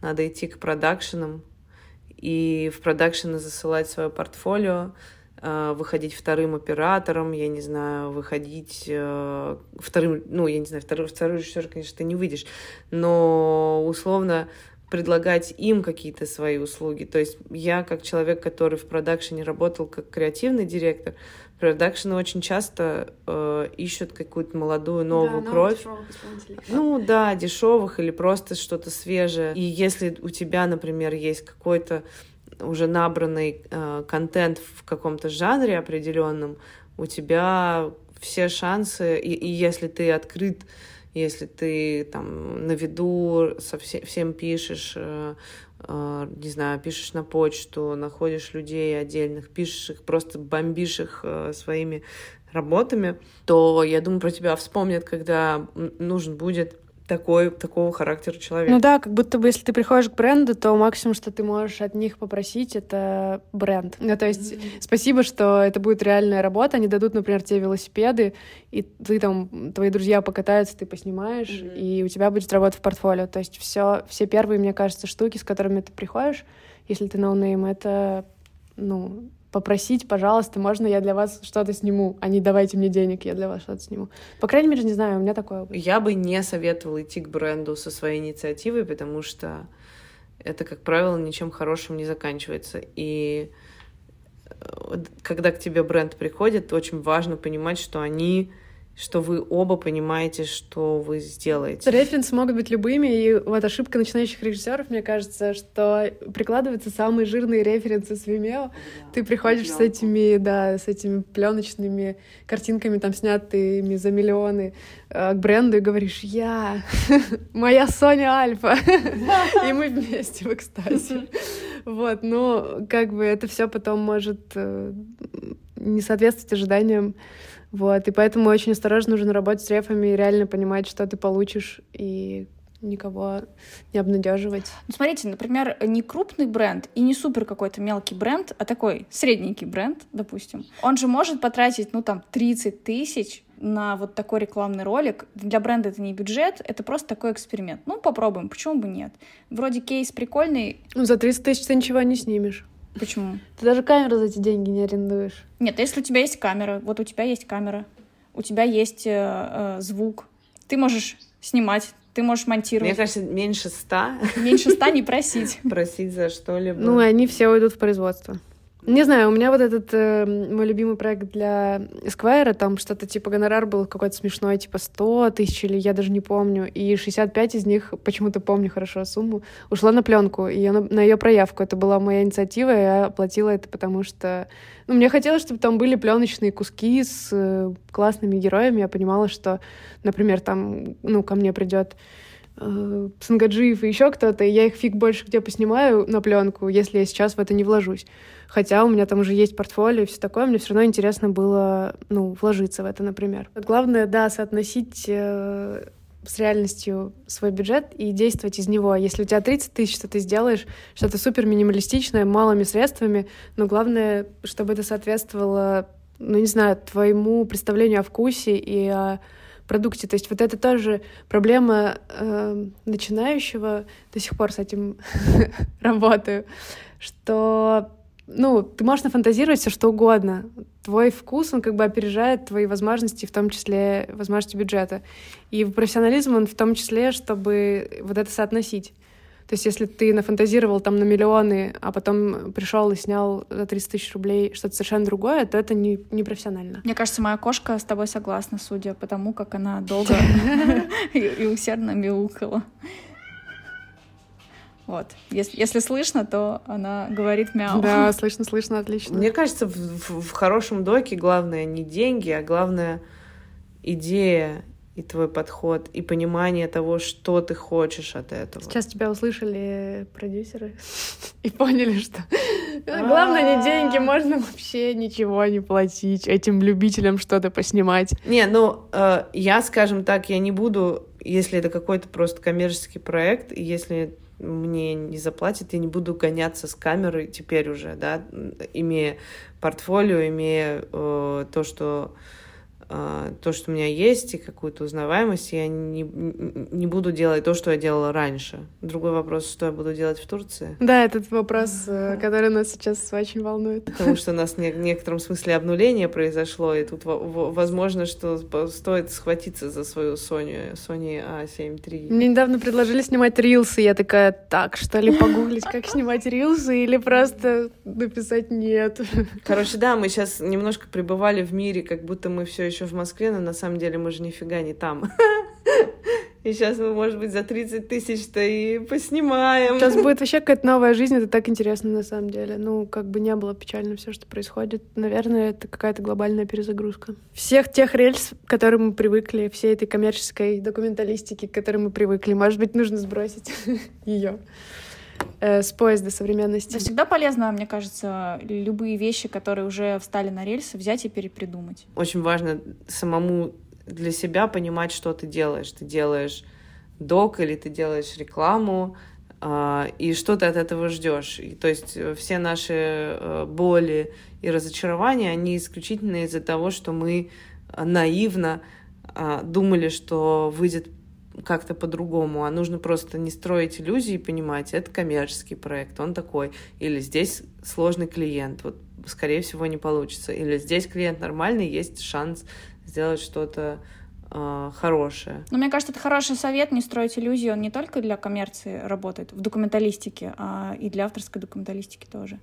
надо идти к продакшенам, и в продакшены засылать свое портфолио, выходить вторым оператором, я не знаю, выходить э, вторым, ну, я не знаю, второй, второй режиссер, конечно, ты не выйдешь, но условно предлагать им какие-то свои услуги. То есть я, как человек, который в продакшене работал как креативный директор, продакшены очень часто э, ищут какую-то молодую новую да, кровь. Ну да, дешевых или просто что-то свежее. И если у тебя, например, есть какой-то уже набранный э, контент в каком-то жанре определенном, у тебя все шансы, и, и если ты открыт если ты там на виду со все, всем пишешь, э, э, не знаю, пишешь на почту, находишь людей отдельных, пишешь их, просто бомбишь их э, своими работами, то я думаю, про тебя вспомнят, когда нужен будет такой, такого характера человека. Ну да, как будто бы если ты приходишь к бренду, то максимум, что ты можешь от них попросить, это бренд. Ну то есть mm-hmm. спасибо, что это будет реальная работа, они дадут, например, тебе велосипеды, и ты там, твои друзья покатаются, ты поснимаешь, mm-hmm. и у тебя будет работа в портфолио. То есть все, все первые, мне кажется, штуки, с которыми ты приходишь, если ты no name, это, ну, попросить, пожалуйста, можно я для вас что-то сниму, а не давайте мне денег, я для вас что-то сниму. По крайней мере, не знаю, у меня такое. Я бы не советовала идти к бренду со своей инициативой, потому что это, как правило, ничем хорошим не заканчивается. И э, когда к тебе бренд приходит, очень важно понимать, что они что вы оба понимаете, что вы сделаете. Референсы могут быть любыми, и вот ошибка начинающих режиссеров, мне кажется, что прикладываются самые жирные референсы с Vimeo. Да, Ты приходишь с этими, да, с этими пленочными картинками, там, снятыми за миллионы э, к бренду и говоришь, я, [laughs] моя Соня Альфа, [laughs] и мы вместе в экстазе. Вот, но как бы это все потом может э, не соответствовать ожиданиям вот, и поэтому очень осторожно нужно работать с рефами и реально понимать, что ты получишь, и никого не обнадеживать. Ну, смотрите, например, не крупный бренд и не супер какой-то мелкий бренд, а такой средненький бренд, допустим. Он же может потратить, ну, там, 30 тысяч на вот такой рекламный ролик. Для бренда это не бюджет, это просто такой эксперимент. Ну, попробуем, почему бы нет? Вроде кейс прикольный. Ну, за 30 тысяч ты ничего не снимешь. Почему? Ты даже камеру за эти деньги не арендуешь. Нет, если у тебя есть камера, вот у тебя есть камера, у тебя есть э, э, звук, ты можешь снимать, ты можешь монтировать. Мне кажется, меньше ста. Меньше ста [laughs] не просить. Просить за что-либо. Ну, они все уйдут в производство. Не знаю, у меня вот этот э, мой любимый проект для Esquire, там что-то типа гонорар был какой-то смешной, типа 100 тысяч или я даже не помню, и 65 из них, почему-то помню хорошо сумму, ушла на пленку, и на, на ее проявку. Это была моя инициатива, я оплатила это, потому что ну, мне хотелось, чтобы там были пленочные куски с э, классными героями. Я понимала, что, например, там, ну, ко мне придет э, и еще кто-то, и я их фиг больше где поснимаю на пленку, если я сейчас в это не вложусь. Хотя у меня там уже есть портфолио и все такое, мне все равно интересно было, ну, вложиться в это, например. Главное, да, соотносить э, с реальностью свой бюджет и действовать из него. Если у тебя 30 тысяч, то ты сделаешь что-то супер минималистичное, малыми средствами, но главное, чтобы это соответствовало, ну, не знаю, твоему представлению о вкусе и о продукте. То есть вот это тоже проблема э, начинающего, до сих пор с этим [laughs] работаю, что ну, ты можешь нафантазировать все что угодно. Твой вкус, он как бы опережает твои возможности, в том числе возможности бюджета. И профессионализм, он в том числе, чтобы вот это соотносить. То есть если ты нафантазировал там на миллионы, а потом пришел и снял за 30 тысяч рублей что-то совершенно другое, то это не, не профессионально. Мне кажется, моя кошка с тобой согласна, судя по тому, как она долго [laughs] и усердно мяукала. Вот. Если, если слышно, то она говорит мяу. Да, слышно, слышно, отлично. Мне кажется, в, в, в хорошем доке главное не деньги, а главное идея и твой подход, и понимание того, что ты хочешь от этого. Сейчас тебя услышали продюсеры [laughs] и поняли, что главное не деньги, можно вообще ничего не платить этим любителям что-то поснимать. Не, ну, э, я, скажем так, я не буду, если это какой-то просто коммерческий проект, если мне не заплатят, я не буду гоняться с камерой теперь уже, да, имея портфолио, имея э, то, что а, то, что у меня есть, и какую-то узнаваемость, я не, не буду делать то, что я делала раньше. Другой вопрос, что я буду делать в Турции. Да, этот вопрос, э, который нас сейчас очень волнует. Потому что у нас в некотором смысле обнуление произошло, и тут возможно, что стоит схватиться за свою Sony, Sony A7 III. Мне недавно предложили снимать рилсы, я такая, так, что ли, погуглить, как снимать рилсы, или просто написать нет. Короче, да, мы сейчас немножко пребывали в мире, как будто мы все еще в Москве, но на самом деле мы же нифига не там. И сейчас мы, может быть, за 30 тысяч-то и поснимаем. Сейчас будет вообще какая-то новая жизнь, это так интересно на самом деле. Ну, как бы не было печально все, что происходит. Наверное, это какая-то глобальная перезагрузка. Всех тех рельс, к которым мы привыкли, всей этой коммерческой документалистики, к которой мы привыкли, может быть, нужно сбросить [laughs] ее э, с поезда современности. Да, всегда полезно, мне кажется, любые вещи, которые уже встали на рельсы, взять и перепридумать. Очень важно самому для себя понимать, что ты делаешь. Ты делаешь док или ты делаешь рекламу, э, и что ты от этого ждешь. И, то есть э, все наши э, боли и разочарования, они исключительно из-за того, что мы наивно э, думали, что выйдет как-то по-другому, а нужно просто не строить иллюзии и понимать, это коммерческий проект, он такой, или здесь сложный клиент, вот скорее всего не получится, или здесь клиент нормальный, есть шанс сделать что-то э, хорошее. Но мне кажется, это хороший совет, не строить иллюзии, он не только для коммерции работает в документалистике, а и для авторской документалистики тоже.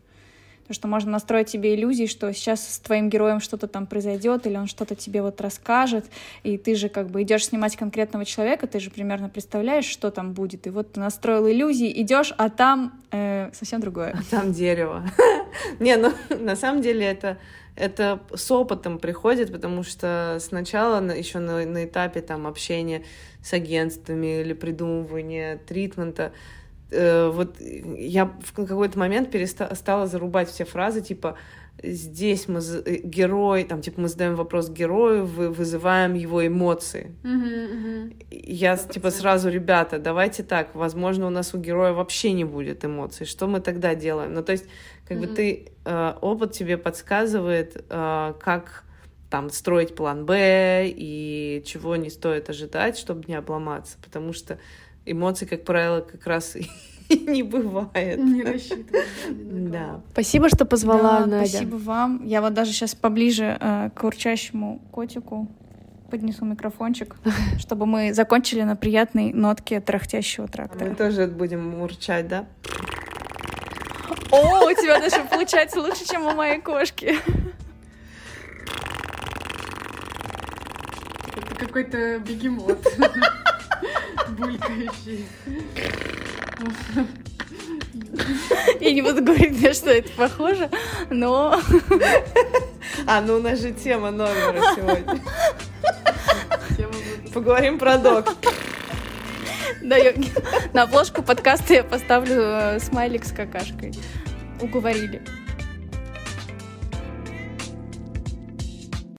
Потому что можно настроить себе иллюзии, что сейчас с твоим героем что-то там произойдет, или он что-то тебе вот расскажет, и ты же как бы идешь снимать конкретного человека, ты же примерно представляешь, что там будет. И вот ты настроил иллюзии, идешь, а там э, совсем другое. А там дерево. [laughs] Не, ну на самом деле это это с опытом приходит, потому что сначала еще на, на этапе там общения с агентствами или придумывания тритмента вот я в какой-то момент перестала зарубать все фразы, типа здесь мы э, герой, там, типа, мы задаем вопрос герою, вы вызываем его эмоции. Uh-huh, uh-huh. Я, типа, сразу, ребята, давайте так, возможно, у нас у героя вообще не будет эмоций, что мы тогда делаем? Ну, то есть, как uh-huh. бы ты, э, опыт тебе подсказывает, э, как там строить план Б и чего не стоит ожидать, чтобы не обломаться, потому что эмоций, как правило, как раз [laughs] не бывает. Не рассчитывай. Да. Спасибо, что позвала, да, Надя. Спасибо вам. Я вот даже сейчас поближе э, к урчащему котику поднесу микрофончик, [laughs] чтобы мы закончили на приятной нотке трахтящего трактора. Мы тоже будем урчать, да? О, у тебя даже получается лучше, чем у моей кошки. Это какой-то бегемот. [laughs] Булькающий. Я не буду говорить, на что это похоже, но... А, ну у нас же тема номера сегодня. Поговорим про док. Да, я... на обложку подкаста я поставлю э, смайлик с какашкой. Уговорили.